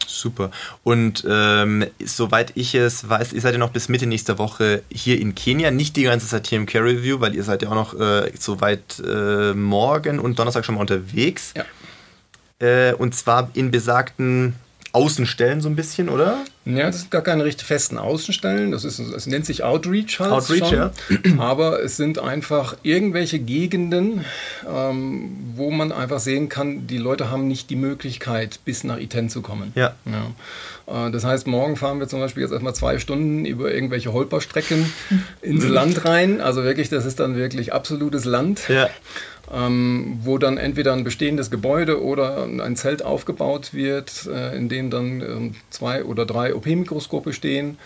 Super. Und ähm, soweit ich es weiß, ihr seid ja noch bis Mitte nächster Woche hier in Kenia. Nicht die ganze Zeit hier im Care Review, weil ihr seid ja auch noch äh, soweit äh, morgen und Donnerstag schon mal unterwegs. Ja. Äh, und zwar in besagten Außenstellen so ein bisschen, oder? Ja, das sind gar keine richtig festen Außenstellen. Das, ist, es nennt sich Outreach halt Outreach, schon. ja. Aber es sind einfach irgendwelche Gegenden, ähm, wo man einfach sehen kann, die Leute haben nicht die Möglichkeit, bis nach Iten zu kommen. Ja. ja. Äh, das heißt, morgen fahren wir zum Beispiel jetzt erstmal zwei Stunden über irgendwelche Holperstrecken ins Land rein. Also wirklich, das ist dann wirklich absolutes Land. Ja ähm, wo dann entweder ein bestehendes Gebäude oder ein Zelt aufgebaut wird, äh, in dem dann ähm, zwei oder drei OP-Mikroskope stehen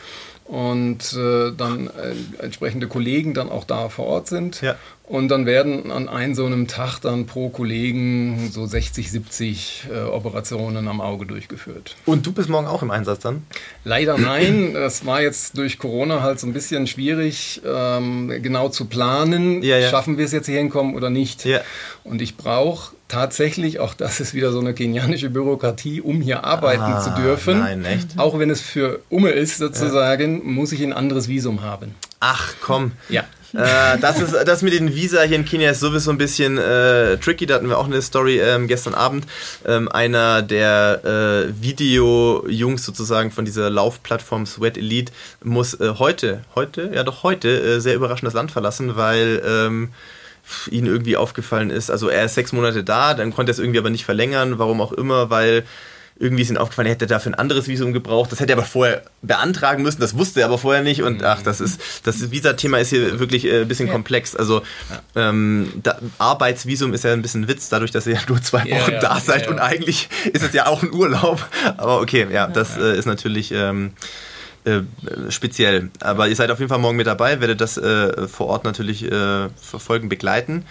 und äh, dann äh, entsprechende Kollegen dann auch da vor Ort sind. Ja. Und dann werden an einem so einem Tag dann pro Kollegen so 60, 70 äh, Operationen am Auge durchgeführt. Und du bist morgen auch im Einsatz dann? Leider nein. Das war jetzt durch Corona halt so ein bisschen schwierig, ähm, genau zu planen. Ja, ja. Schaffen wir es jetzt hier hinkommen oder nicht? Ja. Und ich brauche tatsächlich, auch das ist wieder so eine kenianische Bürokratie, um hier arbeiten ah, zu dürfen. Nein, echt? Auch wenn es für Umme ist sozusagen, muss ich ein anderes Visum haben. Ach komm. Ja äh, das, ist, das mit den Visa hier in Kenia ist sowieso ein bisschen äh, tricky. Da hatten wir auch eine Story ähm, gestern Abend. Ähm, einer der äh, Video-Jungs sozusagen von dieser Laufplattform Sweat Elite muss äh, heute, heute, ja doch heute, äh, sehr überraschend das Land verlassen, weil ähm, ihnen irgendwie aufgefallen ist. Also er ist sechs Monate da, dann konnte er es irgendwie aber nicht verlängern, warum auch immer, weil irgendwie ihm aufgefallen, er hätte dafür ein anderes Visum gebraucht. Das hätte er aber vorher beantragen müssen, das wusste er aber vorher nicht. Und ach, das ist, das Visa-Thema ist hier wirklich äh, ein bisschen ja. komplex. Also ähm, da, Arbeitsvisum ist ja ein bisschen Witz, dadurch, dass ihr ja nur zwei Wochen ja, da seid und eigentlich ist es ja auch ein Urlaub. Aber okay, ja, das äh, ist natürlich. Ähm, äh, speziell. Aber ihr seid auf jeden Fall morgen mit dabei, werdet das äh, vor Ort natürlich äh, verfolgen, begleiten.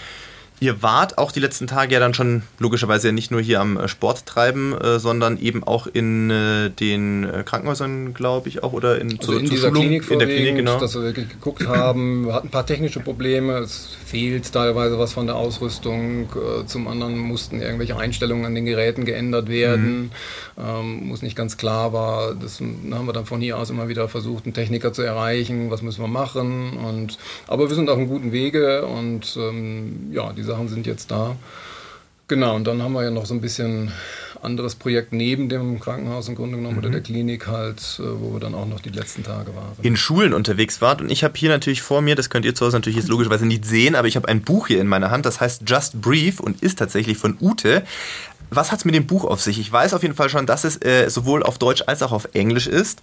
Ihr wart auch die letzten Tage ja dann schon logischerweise nicht nur hier am äh, Sport treiben, äh, sondern eben auch in äh, den Krankenhäusern, glaube ich, auch oder in, also zur, in zur dieser Schulung, Klinik in der Klinik, genau. dass wir wirklich geguckt haben. Wir hatten ein paar technische Probleme. Es fehlt teilweise was von der Ausrüstung. Äh, zum anderen mussten irgendwelche Einstellungen an den Geräten geändert werden. Mhm. Ähm, muss nicht ganz klar war. Das haben wir dann von hier aus immer wieder versucht, einen Techniker zu erreichen. Was müssen wir machen? Und, aber wir sind auf einem guten Wege und ähm, ja, diese Sachen sind jetzt da. Genau, und dann haben wir ja noch so ein bisschen anderes Projekt neben dem Krankenhaus im Grunde genommen mhm. oder der Klinik halt, äh, wo wir dann auch noch die letzten Tage waren. In Schulen unterwegs wart und ich habe hier natürlich vor mir, das könnt ihr zu Hause natürlich jetzt logischerweise nicht sehen, aber ich habe ein Buch hier in meiner Hand, das heißt Just Brief und ist tatsächlich von Ute. Was hat es mit dem Buch auf sich? Ich weiß auf jeden Fall schon, dass es äh, sowohl auf Deutsch als auch auf Englisch ist.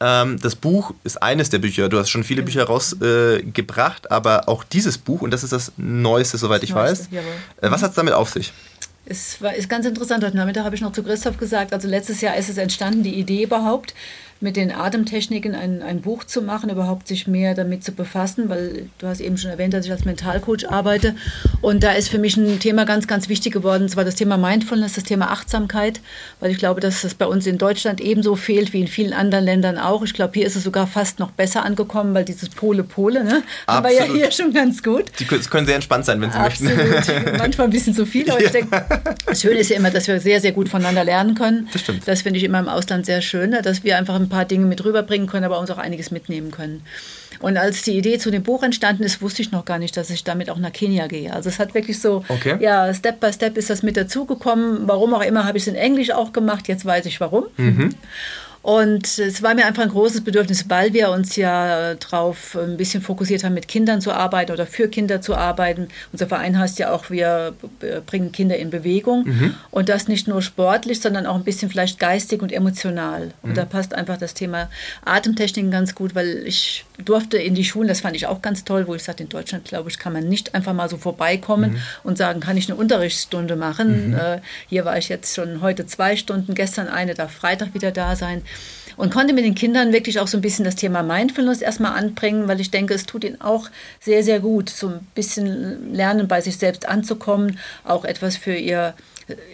Ähm, das Buch ist eines der Bücher. Du hast schon viele Bücher rausgebracht, äh, aber auch dieses Buch, und das ist das Neueste, soweit das ich Neueste, weiß. Äh, was hat es damit auf sich? Es war, ist ganz interessant. Heute Nachmittag habe ich noch zu Christoph gesagt, also letztes Jahr ist es entstanden, die Idee überhaupt mit den Atemtechniken ein, ein Buch zu machen, überhaupt sich mehr damit zu befassen, weil du hast eben schon erwähnt, dass ich als Mentalcoach arbeite. Und da ist für mich ein Thema ganz, ganz wichtig geworden, und zwar das Thema Mindfulness, das Thema Achtsamkeit, weil ich glaube, dass es bei uns in Deutschland ebenso fehlt wie in vielen anderen Ländern auch. Ich glaube, hier ist es sogar fast noch besser angekommen, weil dieses Pole-Pole, ne, haben wir ja hier schon ganz gut. Die können sehr entspannt sein, wenn sie Absolut. möchten. Manchmal ein bisschen zu viel, aber ja. ich denke, das Schöne ist ja immer, dass wir sehr, sehr gut voneinander lernen können. Das stimmt. Das finde ich immer im Ausland sehr schön, ne, dass wir einfach ein paar Dinge mit rüberbringen können, aber uns auch einiges mitnehmen können. Und als die Idee zu dem Buch entstanden ist, wusste ich noch gar nicht, dass ich damit auch nach Kenia gehe. Also es hat wirklich so, okay. ja, Step by Step ist das mit dazugekommen. Warum auch immer habe ich es in Englisch auch gemacht, jetzt weiß ich warum. Mhm. Und es war mir einfach ein großes Bedürfnis, weil wir uns ja darauf ein bisschen fokussiert haben, mit Kindern zu arbeiten oder für Kinder zu arbeiten. Unser Verein heißt ja auch, wir bringen Kinder in Bewegung. Mhm. Und das nicht nur sportlich, sondern auch ein bisschen vielleicht geistig und emotional. Und mhm. da passt einfach das Thema Atemtechniken ganz gut, weil ich durfte in die Schulen, das fand ich auch ganz toll, wo ich sagte, in Deutschland, glaube ich, kann man nicht einfach mal so vorbeikommen mhm. und sagen, kann ich eine Unterrichtsstunde machen. Mhm. Äh, hier war ich jetzt schon heute zwei Stunden, gestern eine, darf Freitag wieder da sein und konnte mit den Kindern wirklich auch so ein bisschen das Thema Mindfulness erstmal anbringen, weil ich denke, es tut ihnen auch sehr, sehr gut, so ein bisschen lernen, bei sich selbst anzukommen, auch etwas für ihr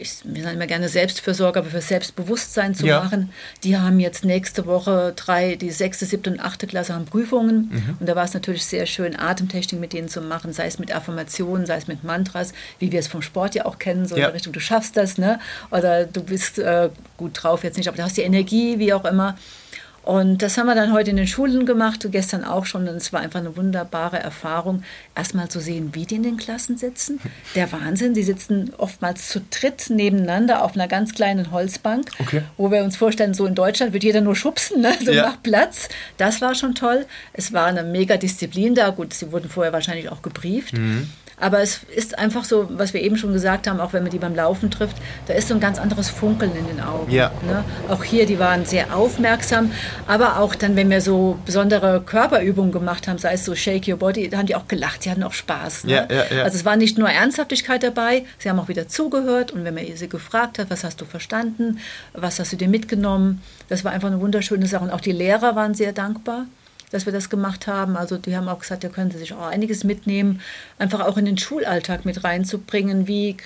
ich, wir sagen immer gerne Selbstfürsorge, aber für Selbstbewusstsein zu ja. machen. Die haben jetzt nächste Woche drei, die sechste, siebte und achte Klasse haben Prüfungen. Mhm. Und da war es natürlich sehr schön, Atemtechnik mit denen zu machen, sei es mit Affirmationen, sei es mit Mantras, wie wir es vom Sport ja auch kennen, so ja. in der Richtung, du schaffst das, ne? Oder du bist äh, gut drauf jetzt nicht, aber du hast die Energie, wie auch immer. Und das haben wir dann heute in den Schulen gemacht, gestern auch schon. Und es war einfach eine wunderbare Erfahrung, erstmal zu sehen, wie die in den Klassen sitzen. Der Wahnsinn, die sitzen oftmals zu dritt nebeneinander auf einer ganz kleinen Holzbank, okay. wo wir uns vorstellen, so in Deutschland wird jeder nur schubsen, ne? so ja. nach Platz. Das war schon toll. Es war eine mega Disziplin da. Gut, sie wurden vorher wahrscheinlich auch gebrieft. Mhm. Aber es ist einfach so, was wir eben schon gesagt haben, auch wenn man die beim Laufen trifft, da ist so ein ganz anderes Funkeln in den Augen. Ja. Ne? Auch hier, die waren sehr aufmerksam, aber auch dann, wenn wir so besondere Körperübungen gemacht haben, sei es so Shake Your Body, da haben die auch gelacht, die hatten auch Spaß. Ne? Ja, ja. Also es war nicht nur Ernsthaftigkeit dabei, sie haben auch wieder zugehört und wenn man sie gefragt hat, was hast du verstanden, was hast du dir mitgenommen, das war einfach eine wunderschöne Sache. Und auch die Lehrer waren sehr dankbar dass wir das gemacht haben. Also die haben auch gesagt, da können sie sich auch einiges mitnehmen, einfach auch in den Schulalltag mit reinzubringen. Wie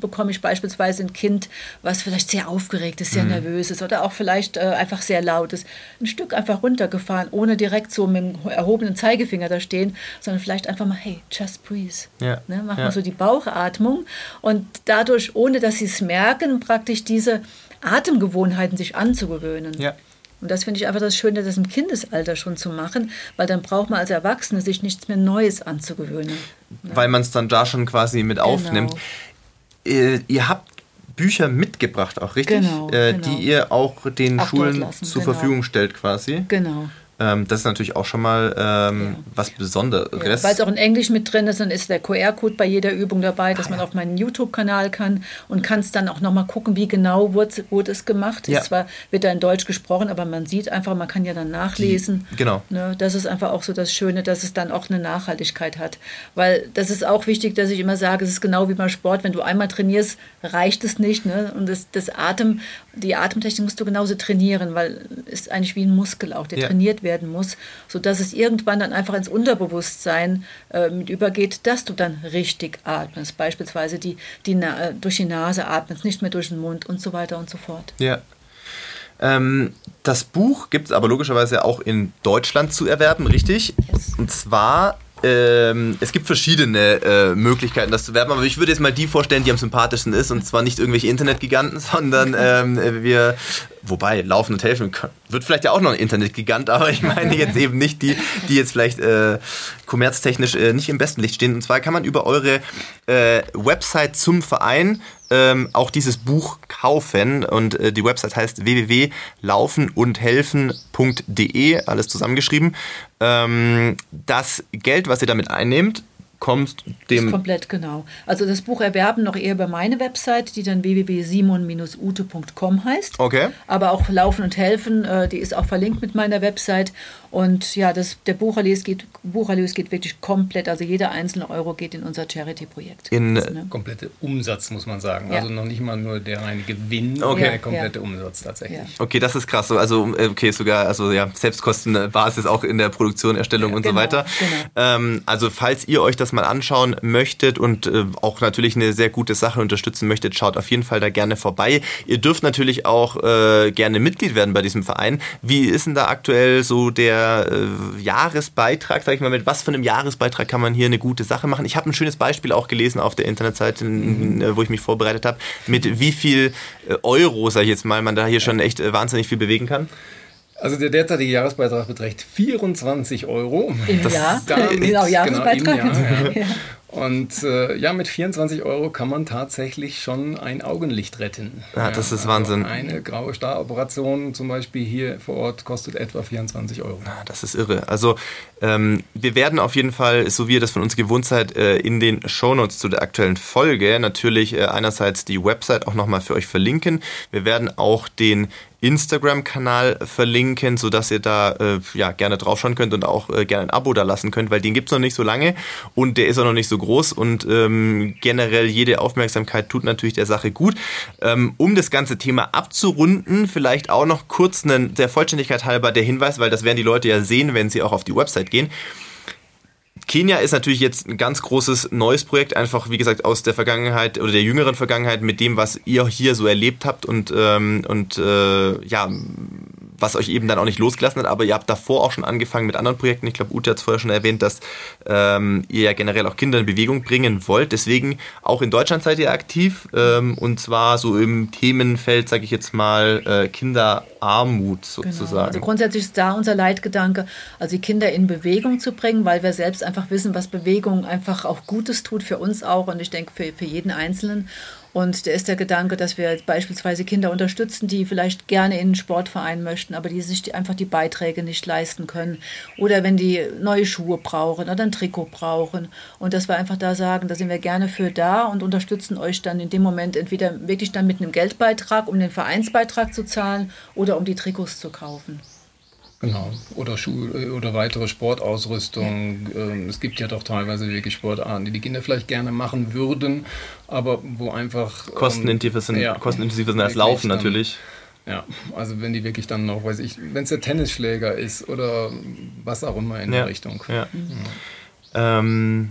bekomme ich beispielsweise ein Kind, was vielleicht sehr aufgeregt ist, sehr mhm. nervös ist oder auch vielleicht äh, einfach sehr laut ist, ein Stück einfach runtergefahren, ohne direkt so mit dem erhobenen Zeigefinger da stehen, sondern vielleicht einfach mal, hey, just breathe. Ja. Ne, mach ja. mal so die Bauchatmung und dadurch, ohne dass sie es merken, praktisch diese Atemgewohnheiten sich anzugewöhnen. Ja. Und das finde ich einfach das Schöne, das im Kindesalter schon zu machen, weil dann braucht man als Erwachsene sich nichts mehr Neues anzugewöhnen. Weil man es dann da schon quasi mit genau. aufnimmt. Ihr, ihr habt Bücher mitgebracht, auch richtig? Genau, äh, genau. Die ihr auch den auch Schulen zur genau. Verfügung stellt quasi. Genau. Ähm, das ist natürlich auch schon mal ähm, ja. was Besonderes. Ja, Weil es auch in Englisch mit drin ist, dann ist der QR-Code bei jeder Übung dabei, dass ah, man auf meinen YouTube-Kanal kann und kann es dann auch nochmal gucken, wie genau wurde, wurde es gemacht. Ja. Zwar wird da in Deutsch gesprochen, aber man sieht einfach, man kann ja dann nachlesen. Die, genau. Ne, das ist einfach auch so das Schöne, dass es dann auch eine Nachhaltigkeit hat. Weil das ist auch wichtig, dass ich immer sage, es ist genau wie beim Sport, wenn du einmal trainierst, reicht es nicht. Ne? Und das, das Atem, die Atemtechnik musst du genauso trainieren, weil es ist eigentlich wie ein Muskel auch, der ja. trainiert werden muss, sodass es irgendwann dann einfach ins Unterbewusstsein äh, mit übergeht, dass du dann richtig atmest. Beispielsweise die, die äh, durch die Nase atmest, nicht mehr durch den Mund und so weiter und so fort. Ja. Ähm, das Buch gibt es aber logischerweise auch in Deutschland zu erwerben, richtig? Yes. Und zwar ähm, es gibt verschiedene äh, Möglichkeiten, das zu werben, aber ich würde jetzt mal die vorstellen, die am sympathischsten ist, und zwar nicht irgendwelche Internetgiganten, sondern ähm, wir, wobei, Laufen und Helfen wird vielleicht ja auch noch ein Internetgigant, aber ich meine jetzt eben nicht die, die jetzt vielleicht äh, kommerztechnisch äh, nicht im besten Licht stehen. Und zwar kann man über eure äh, Website zum Verein ähm, auch dieses Buch kaufen und äh, die Website heißt www.laufenundhelfen.de, alles zusammengeschrieben. Ähm, das Geld, was ihr damit einnehmt, kommt dem. Ist komplett genau. Also das Buch erwerben noch eher über meine Website, die dann www.simon-ute.com heißt. Okay. Aber auch Laufen und Helfen, äh, die ist auch verlinkt mit meiner Website. Und ja, das, der Bucherlös geht, Bucherlös geht wirklich komplett, also jeder einzelne Euro geht in unser Charity-Projekt. In das, ne? komplette Umsatz, muss man sagen. Ja. Also noch nicht mal nur der reine Gewinn, okay. der komplette ja. Umsatz tatsächlich. Ja. Okay, das ist krass. Also, äh, okay, sogar, also ja, Selbstkostenbasis auch in der Produktion, Erstellung und genau, so weiter. Genau. Ähm, also, falls ihr euch das mal anschauen möchtet und äh, auch natürlich eine sehr gute Sache unterstützen möchtet, schaut auf jeden Fall da gerne vorbei. Ihr dürft natürlich auch äh, gerne Mitglied werden bei diesem Verein. Wie ist denn da aktuell so der äh, Jahresbeitrag, sag ich mal, mit was für einem Jahresbeitrag kann man hier eine gute Sache machen? Ich habe ein schönes Beispiel auch gelesen auf der Internetseite, mhm. Äh, wo ich mich vorbereitet habe, mit wie viel äh, Euro, sag ich jetzt mal, man da hier schon echt äh, wahnsinnig viel bewegen kann. Also der derzeitige Jahresbeitrag beträgt 24 Euro. Im das Jahr? Damit, genau, Jahresbeitrag. Genau, im Jahr, ja. Und äh, ja, mit 24 Euro kann man tatsächlich schon ein Augenlicht retten. Ja, das ist Wahnsinn. Also eine graue Staroperation zum Beispiel hier vor Ort kostet etwa 24 Euro. Ja, das ist irre. Also ähm, wir werden auf jeden Fall, so wie ihr das von uns gewohnt seid, äh, in den Shownotes zu der aktuellen Folge natürlich äh, einerseits die Website auch nochmal für euch verlinken. Wir werden auch den Instagram-Kanal verlinken, sodass ihr da äh, ja gerne draufschauen könnt und auch äh, gerne ein Abo da lassen könnt, weil den gibt's noch nicht so lange und der ist auch noch nicht so groß und ähm, generell jede Aufmerksamkeit tut natürlich der Sache gut. Ähm, um das ganze Thema abzurunden, vielleicht auch noch kurz einen, der Vollständigkeit halber der Hinweis, weil das werden die Leute ja sehen, wenn sie auch auf die Website gehen. Kenia ist natürlich jetzt ein ganz großes neues Projekt, einfach wie gesagt aus der Vergangenheit oder der jüngeren Vergangenheit mit dem, was ihr hier so erlebt habt und, ähm, und äh, ja, was euch eben dann auch nicht losgelassen hat, aber ihr habt davor auch schon angefangen mit anderen Projekten. Ich glaube, Ute hat es vorher schon erwähnt, dass ähm, ihr ja generell auch Kinder in Bewegung bringen wollt. Deswegen auch in Deutschland seid ihr aktiv ähm, und zwar so im Themenfeld, sage ich jetzt mal, äh, Kinderarmut sozusagen. Genau. Also grundsätzlich ist da unser Leitgedanke, also die Kinder in Bewegung zu bringen, weil wir selbst einfach wissen, was Bewegung einfach auch Gutes tut für uns auch und ich denke für, für jeden Einzelnen. Und der ist der Gedanke, dass wir beispielsweise Kinder unterstützen, die vielleicht gerne in einen Sportverein möchten, aber die sich einfach die Beiträge nicht leisten können. Oder wenn die neue Schuhe brauchen oder ein Trikot brauchen. Und dass wir einfach da sagen, da sind wir gerne für da und unterstützen euch dann in dem Moment entweder wirklich dann mit einem Geldbeitrag, um den Vereinsbeitrag zu zahlen oder um die Trikots zu kaufen. Genau. Oder Schuh oder weitere Sportausrüstung. Ja. Ähm, es gibt ja doch teilweise wirklich Sportarten, die die Kinder vielleicht gerne machen würden, aber wo einfach kostenintensiver sind, ja, kostenintensiver sind als Laufen dann, natürlich. Ja, also wenn die wirklich dann noch, weiß ich, wenn es der Tennisschläger ist oder was auch immer in ja. der Richtung. Ja. Mhm. Ähm,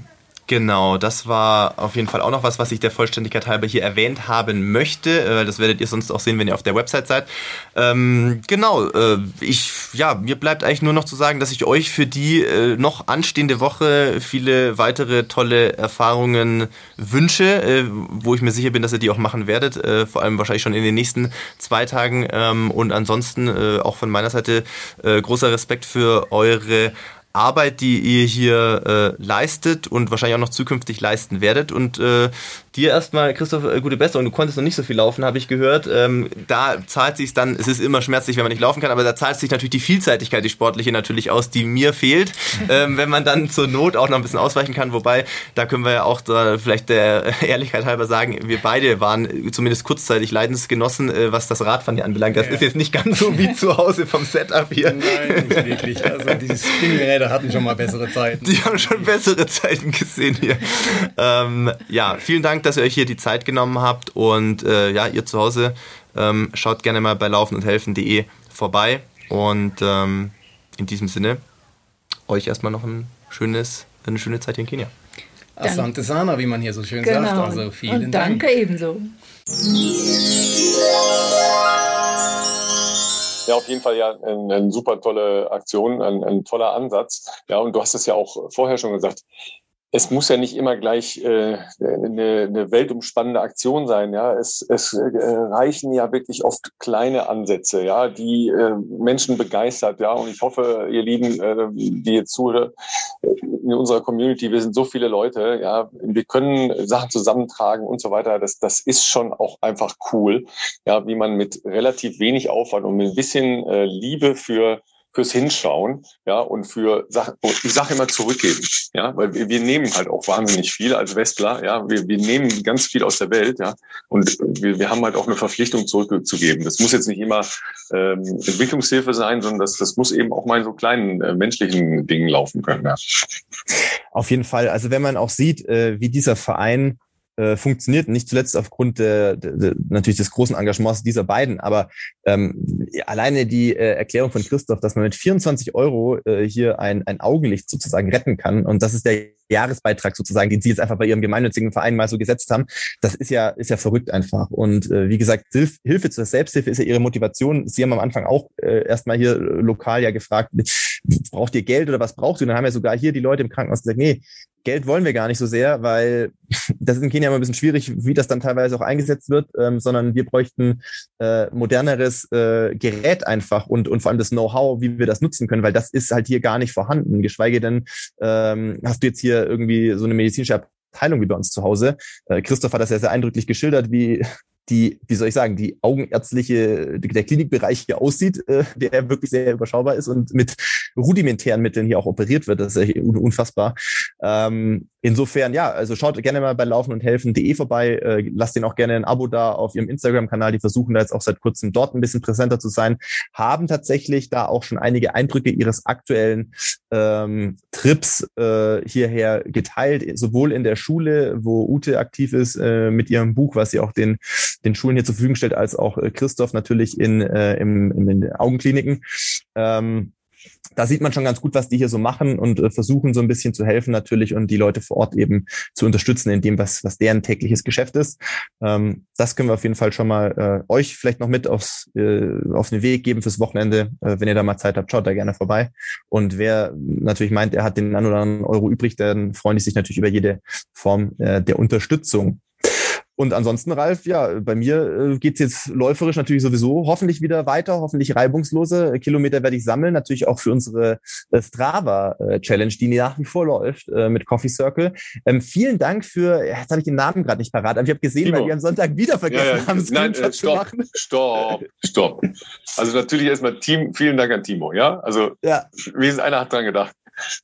Genau, das war auf jeden Fall auch noch was, was ich der Vollständigkeit halber hier erwähnt haben möchte. Äh, das werdet ihr sonst auch sehen, wenn ihr auf der Website seid. Ähm, genau, äh, ich, ja, mir bleibt eigentlich nur noch zu sagen, dass ich euch für die äh, noch anstehende Woche viele weitere tolle Erfahrungen wünsche, äh, wo ich mir sicher bin, dass ihr die auch machen werdet. Äh, vor allem wahrscheinlich schon in den nächsten zwei Tagen. Ähm, und ansonsten äh, auch von meiner Seite großer Respekt für eure Arbeit, die ihr hier äh, leistet und wahrscheinlich auch noch zukünftig leisten werdet. Und äh, dir erstmal, Christoph, äh, gute Besserung. Du konntest noch nicht so viel laufen, habe ich gehört. Ähm, da zahlt sich dann, es ist immer schmerzlich, wenn man nicht laufen kann, aber da zahlt sich natürlich die Vielseitigkeit, die sportliche natürlich aus, die mir fehlt, ähm, wenn man dann zur Not auch noch ein bisschen ausweichen kann. Wobei, da können wir ja auch da vielleicht der Ehrlichkeit halber sagen, wir beide waren zumindest kurzzeitig Leidensgenossen, äh, was das Radfahren hier anbelangt. Das ja. ist jetzt nicht ganz so wie zu Hause vom Setup hier. Nein, wirklich. Also diese Springräder hatten schon mal bessere Zeiten. Die haben schon bessere Zeiten gesehen hier. ähm, ja, vielen Dank, dass ihr euch hier die Zeit genommen habt und äh, ja, ihr zu Hause ähm, schaut gerne mal bei laufen und helfen.de vorbei und ähm, in diesem Sinne euch erstmal noch ein schönes, eine schöne Zeit hier in Kenia. Asante Sana, wie man hier so schön genau. sagt. Also vielen und danke Dank. ebenso. Ja, auf jeden Fall ja eine, eine super tolle Aktion, ein, ein, toller Ansatz. Ja, und du hast es ja auch vorher schon gesagt es muss ja nicht immer gleich äh, eine, eine weltumspannende Aktion sein. Ja, es, es äh, reichen ja wirklich oft kleine Ansätze, ja, die äh, Menschen begeistert. Ja, und ich hoffe, ihr Lieben, äh, die jetzt zuhören, in unserer Community, wir sind so viele Leute, ja, wir können Sachen zusammentragen und so weiter. Das, das ist schon auch einfach cool, ja, wie man mit relativ wenig Aufwand und mit ein bisschen äh, Liebe für fürs Hinschauen, ja, und für Sachen, ich sage immer zurückgeben, ja, weil wir, wir nehmen halt auch wahnsinnig viel als Westler, ja, wir, wir nehmen ganz viel aus der Welt, ja, und wir, wir haben halt auch eine Verpflichtung zurückzugeben. Das muss jetzt nicht immer ähm, Entwicklungshilfe sein, sondern das, das muss eben auch mal in so kleinen äh, menschlichen Dingen laufen können. Ja. Auf jeden Fall. Also wenn man auch sieht, äh, wie dieser Verein äh, funktioniert, nicht zuletzt aufgrund der, der, natürlich des großen Engagements dieser beiden, aber ähm, alleine die äh, Erklärung von Christoph, dass man mit 24 Euro äh, hier ein, ein Augenlicht sozusagen retten kann. Und das ist der Jahresbeitrag sozusagen, den Sie jetzt einfach bei Ihrem gemeinnützigen Verein mal so gesetzt haben, das ist ja, ist ja verrückt einfach. Und äh, wie gesagt, Hilf, Hilfe zur Selbsthilfe ist ja Ihre Motivation. Sie haben am Anfang auch äh, erstmal hier lokal ja gefragt, braucht ihr Geld oder was braucht ihr? Und dann haben ja sogar hier die Leute im Krankenhaus gesagt, nee, Geld wollen wir gar nicht so sehr, weil das ist in Kenia immer ein bisschen schwierig, wie das dann teilweise auch eingesetzt wird, ähm, sondern wir bräuchten äh, moderneres äh, Gerät einfach und, und vor allem das Know-how, wie wir das nutzen können, weil das ist halt hier gar nicht vorhanden. Geschweige denn, ähm, hast du jetzt hier irgendwie so eine medizinische Teilung wie bei uns zu Hause. Äh, Christoph hat das sehr, sehr eindrücklich geschildert, wie die, wie soll ich sagen, die augenärztliche, der Klinikbereich hier aussieht, äh, der wirklich sehr überschaubar ist und mit rudimentären Mitteln hier auch operiert wird. Das ist unfassbar. Ähm, insofern, ja, also schaut gerne mal bei laufen und helfen.de vorbei. Äh, lasst ihnen auch gerne ein Abo da auf ihrem Instagram-Kanal. Die versuchen da jetzt auch seit kurzem dort ein bisschen präsenter zu sein. Haben tatsächlich da auch schon einige Eindrücke ihres aktuellen ähm, Trips äh, hierher geteilt, sowohl in der Schule, wo Ute aktiv ist äh, mit ihrem Buch, was sie auch den den Schulen hier zur Verfügung stellt, als auch äh, Christoph natürlich in, äh, im, in den Augenkliniken. Ähm, da sieht man schon ganz gut, was die hier so machen und äh, versuchen so ein bisschen zu helfen natürlich und die Leute vor Ort eben zu unterstützen in dem, was, was deren tägliches Geschäft ist. Ähm, das können wir auf jeden Fall schon mal äh, euch vielleicht noch mit aufs, äh, auf den Weg geben fürs Wochenende. Äh, wenn ihr da mal Zeit habt, schaut da gerne vorbei. Und wer natürlich meint, er hat den einen oder anderen Euro übrig, dann freuen die sich natürlich über jede Form äh, der Unterstützung. Und ansonsten, Ralf, ja, bei mir äh, geht's jetzt läuferisch natürlich sowieso hoffentlich wieder weiter, hoffentlich reibungslose. Kilometer werde ich sammeln, natürlich auch für unsere äh, Strava-Challenge, die nach wie vor läuft äh, mit Coffee Circle. Ähm, vielen Dank für, jetzt habe ich den Namen gerade nicht parat, aber ich habe gesehen, Timo. weil wir am Sonntag wieder vergessen ja, ja. haben, Nein, äh, stopp, stopp, stopp. Also natürlich erstmal Team, vielen Dank an Timo, ja? Also ja. wenigstens einer hat dran gedacht.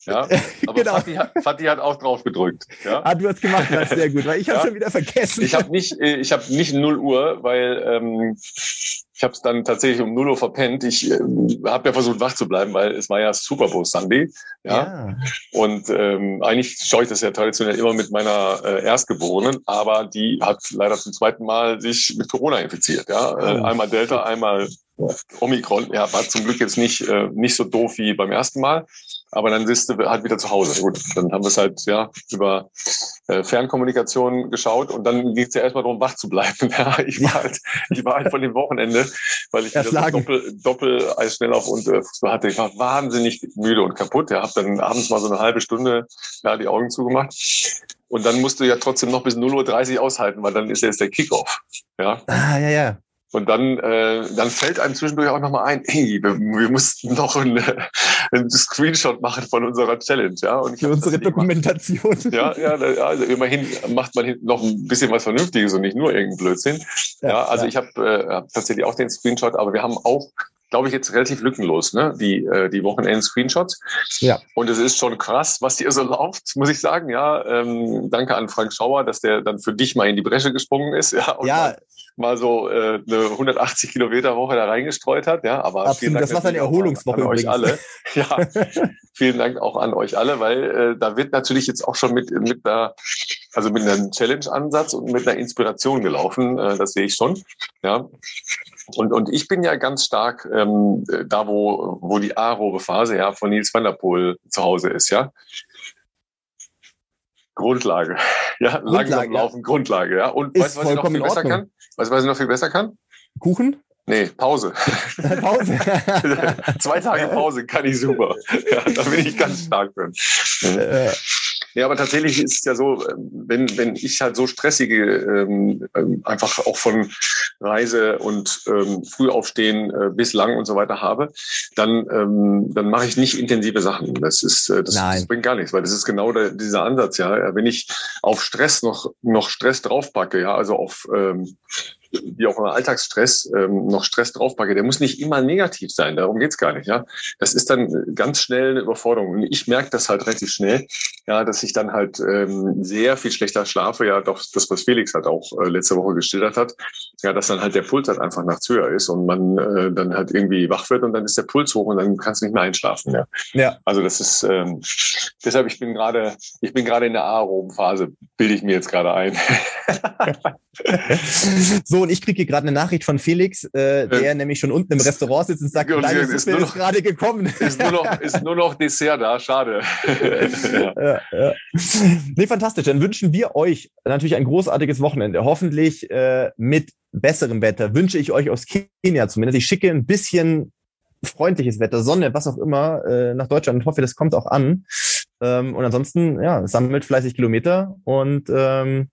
Ja, aber genau. Fatih, Fatih, hat auch drauf gedrückt. Ja? Ah, du hast gemacht, das sehr gut, weil ich habe ja? schon wieder vergessen. Ich habe nicht, äh, ich habe nicht 0 Uhr, weil ähm, ich habe es dann tatsächlich um 0 Uhr verpennt. Ich äh, habe ja versucht, wach zu bleiben, weil es war ja Super Bowl Sunday. Ja. ja. Und ähm, eigentlich schaue ich das ja traditionell immer mit meiner äh, Erstgeborenen, aber die hat leider zum zweiten Mal sich mit Corona infiziert. Ja, äh, oh. einmal Delta, einmal Omikron. Ja, war zum Glück jetzt nicht äh, nicht so doof wie beim ersten Mal. Aber dann bist du halt wieder zu Hause. Gut, dann haben wir es halt ja über äh, Fernkommunikation geschaut und dann ging es ja erstmal darum, wach zu bleiben. Ja, ich war halt, ich war halt von dem Wochenende, weil ich wieder so Doppel, Doppel Eisschnelllauf und äh, Fußball hatte. Ich war wahnsinnig müde und kaputt. Ja, habe dann abends mal so eine halbe Stunde ja, die Augen zugemacht. Und dann musst du ja trotzdem noch bis 0.30 Uhr aushalten, weil dann ist ja jetzt der Kickoff. Ja. Ah, ja, ja. Und dann, äh, dann fällt einem zwischendurch auch nochmal ein, hey, wir, wir mussten noch einen, einen Screenshot machen von unserer Challenge. Ja? Und Für unsere Dokumentation. Ja, ja, also immerhin macht man noch ein bisschen was Vernünftiges und nicht nur irgendeinen Blödsinn. Ja, ja also ja. ich habe äh, hab tatsächlich auch den Screenshot, aber wir haben auch glaube ich, jetzt relativ lückenlos, ne? Die, äh, die Wochenend-Screenshots. Ja. Und es ist schon krass, was hier so läuft, muss ich sagen. Ja, ähm, danke an Frank Schauer, dass der dann für dich mal in die Bresche gesprungen ist. Ja, ja mal so äh, eine 180 Kilometer Woche da reingestreut hat. Ja, aber Absolut, das war seine Erholungswoche an euch alle. Ja, vielen Dank auch an euch alle, weil äh, da wird natürlich jetzt auch schon mit mit einer also mit einem Challenge-Ansatz und mit einer Inspiration gelaufen. Äh, das sehe ich schon. Ja. Und, und ich bin ja ganz stark ähm, da, wo, wo die aerobe Phase ja, von Nils van der Poel zu Hause ist, ja. Grundlage. Ja, Grundlage, langsam laufen, ja. Grundlage, ja. Und weißt du, was ich noch viel besser kann? Weißt du, was ich noch viel besser kann? Kuchen? Nee, Pause. Pause. Zwei Tage Pause kann ich super. Ja, da bin ich ganz stark drin. Ja, aber tatsächlich ist es ja so, ähm, wenn, wenn ich halt so stressige, ähm, ähm, einfach auch von Reise und ähm, Frühaufstehen äh, bis lang und so weiter habe, dann, ähm, dann mache ich nicht intensive Sachen. Das ist, äh, das, das bringt gar nichts, weil das ist genau der, dieser Ansatz, ja. Wenn ich auf Stress noch, noch Stress draufpacke, ja, also auf, ähm, wie auch immer Alltagsstress ähm, noch Stress draufpacke, der muss nicht immer negativ sein. Darum geht's gar nicht. Ja, das ist dann ganz schnell eine Überforderung. Und ich merke das halt relativ schnell, ja, dass ich dann halt ähm, sehr viel schlechter schlafe. Ja, doch das, was Felix halt auch äh, letzte Woche geschildert hat, ja, dass dann halt der Puls halt einfach nachts höher ist und man äh, dann halt irgendwie wach wird und dann ist der Puls hoch und dann kannst du nicht mehr einschlafen. Ja, ja. Also das ist ähm, deshalb ich bin gerade ich bin gerade in der aeroben Phase, bilde ich mir jetzt gerade ein. so, und ich kriege hier gerade eine Nachricht von Felix, äh, der äh, nämlich schon unten im Restaurant sitzt und sagt, deine ist, ist gerade gekommen. Ist nur, noch, ist nur noch Dessert da, schade. ja. Ja, Nee, fantastisch. Dann wünschen wir euch natürlich ein großartiges Wochenende. Hoffentlich äh, mit besserem Wetter. Wünsche ich euch aus Kenia zumindest. Ich schicke ein bisschen freundliches Wetter, Sonne, was auch immer, äh, nach Deutschland und hoffe, das kommt auch an. Ähm, und ansonsten, ja, sammelt fleißig Kilometer und ähm,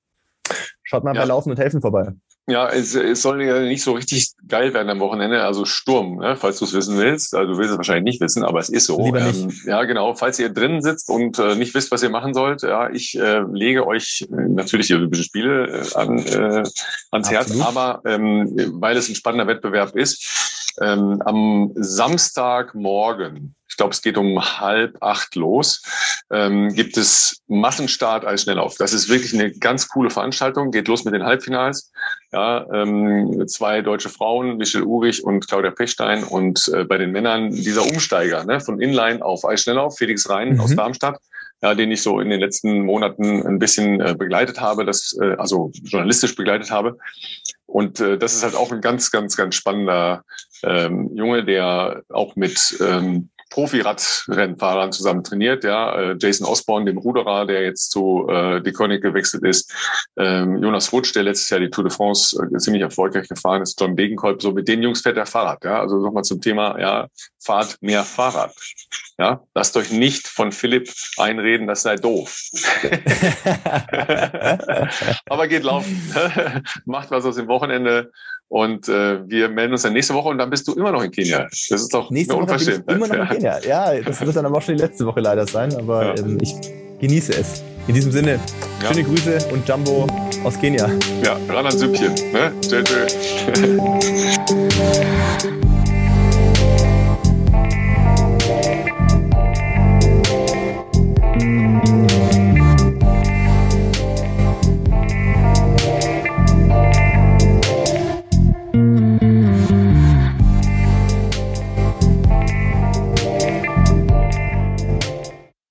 Schaut mal ja. bei Laufen und Helfen vorbei. Ja, es, es soll ja nicht so richtig geil werden am Wochenende, also Sturm, ne, falls du es wissen willst. Also du willst es wahrscheinlich nicht wissen, aber es ist so. Lieber nicht. Ähm, ja, genau. Falls ihr drinnen sitzt und äh, nicht wisst, was ihr machen sollt, ja, ich äh, lege euch äh, natürlich die Olympischen Spiele äh, an, äh, ans Herz, Absolut. aber ähm, weil es ein spannender Wettbewerb ist, ähm, am Samstagmorgen, ich glaube, es geht um halb acht los, ähm, gibt es Massenstart als Schnelllauf. Das ist wirklich eine ganz coole Veranstaltung. Geht los mit den Halbfinals. Ja, ähm, zwei deutsche Frauen, Michel Urich und Claudia Pechstein. Und äh, bei den Männern dieser Umsteiger ne, von Inline auf Eisschnelllauf, Felix Rhein Mhm. aus Darmstadt, ja, den ich so in den letzten Monaten ein bisschen äh, begleitet habe, das, äh, also journalistisch begleitet habe. Und äh, das ist halt auch ein ganz, ganz, ganz spannender ähm, Junge, der auch mit ähm, Profi-Radrennfahrern zusammen trainiert, ja, äh, Jason Osborne, dem Ruderer, der jetzt zu äh, Deconic gewechselt ist, ähm, Jonas Wutsch, der letztes Jahr die Tour de France äh, ziemlich erfolgreich gefahren ist, John Degenkolb, so mit den Jungs fährt er Fahrrad, ja, also nochmal zum Thema, ja, fahrt mehr Fahrrad, ja, lasst euch nicht von Philipp einreden, das sei doof. Aber geht laufen, macht was aus dem Wochenende und äh, wir melden uns dann nächste Woche und dann bist du immer noch in Kenia. Das ist doch Nächste eine Woche bin ich immer noch in Kenia. Ja, das wird dann aber auch schon die letzte Woche leider sein, aber Ja. ähm, ich genieße es. In diesem Sinne, Ja. schöne Grüße und Jumbo aus Kenia. Ja, ran an Süppchen. Ne? Tschö, tschö.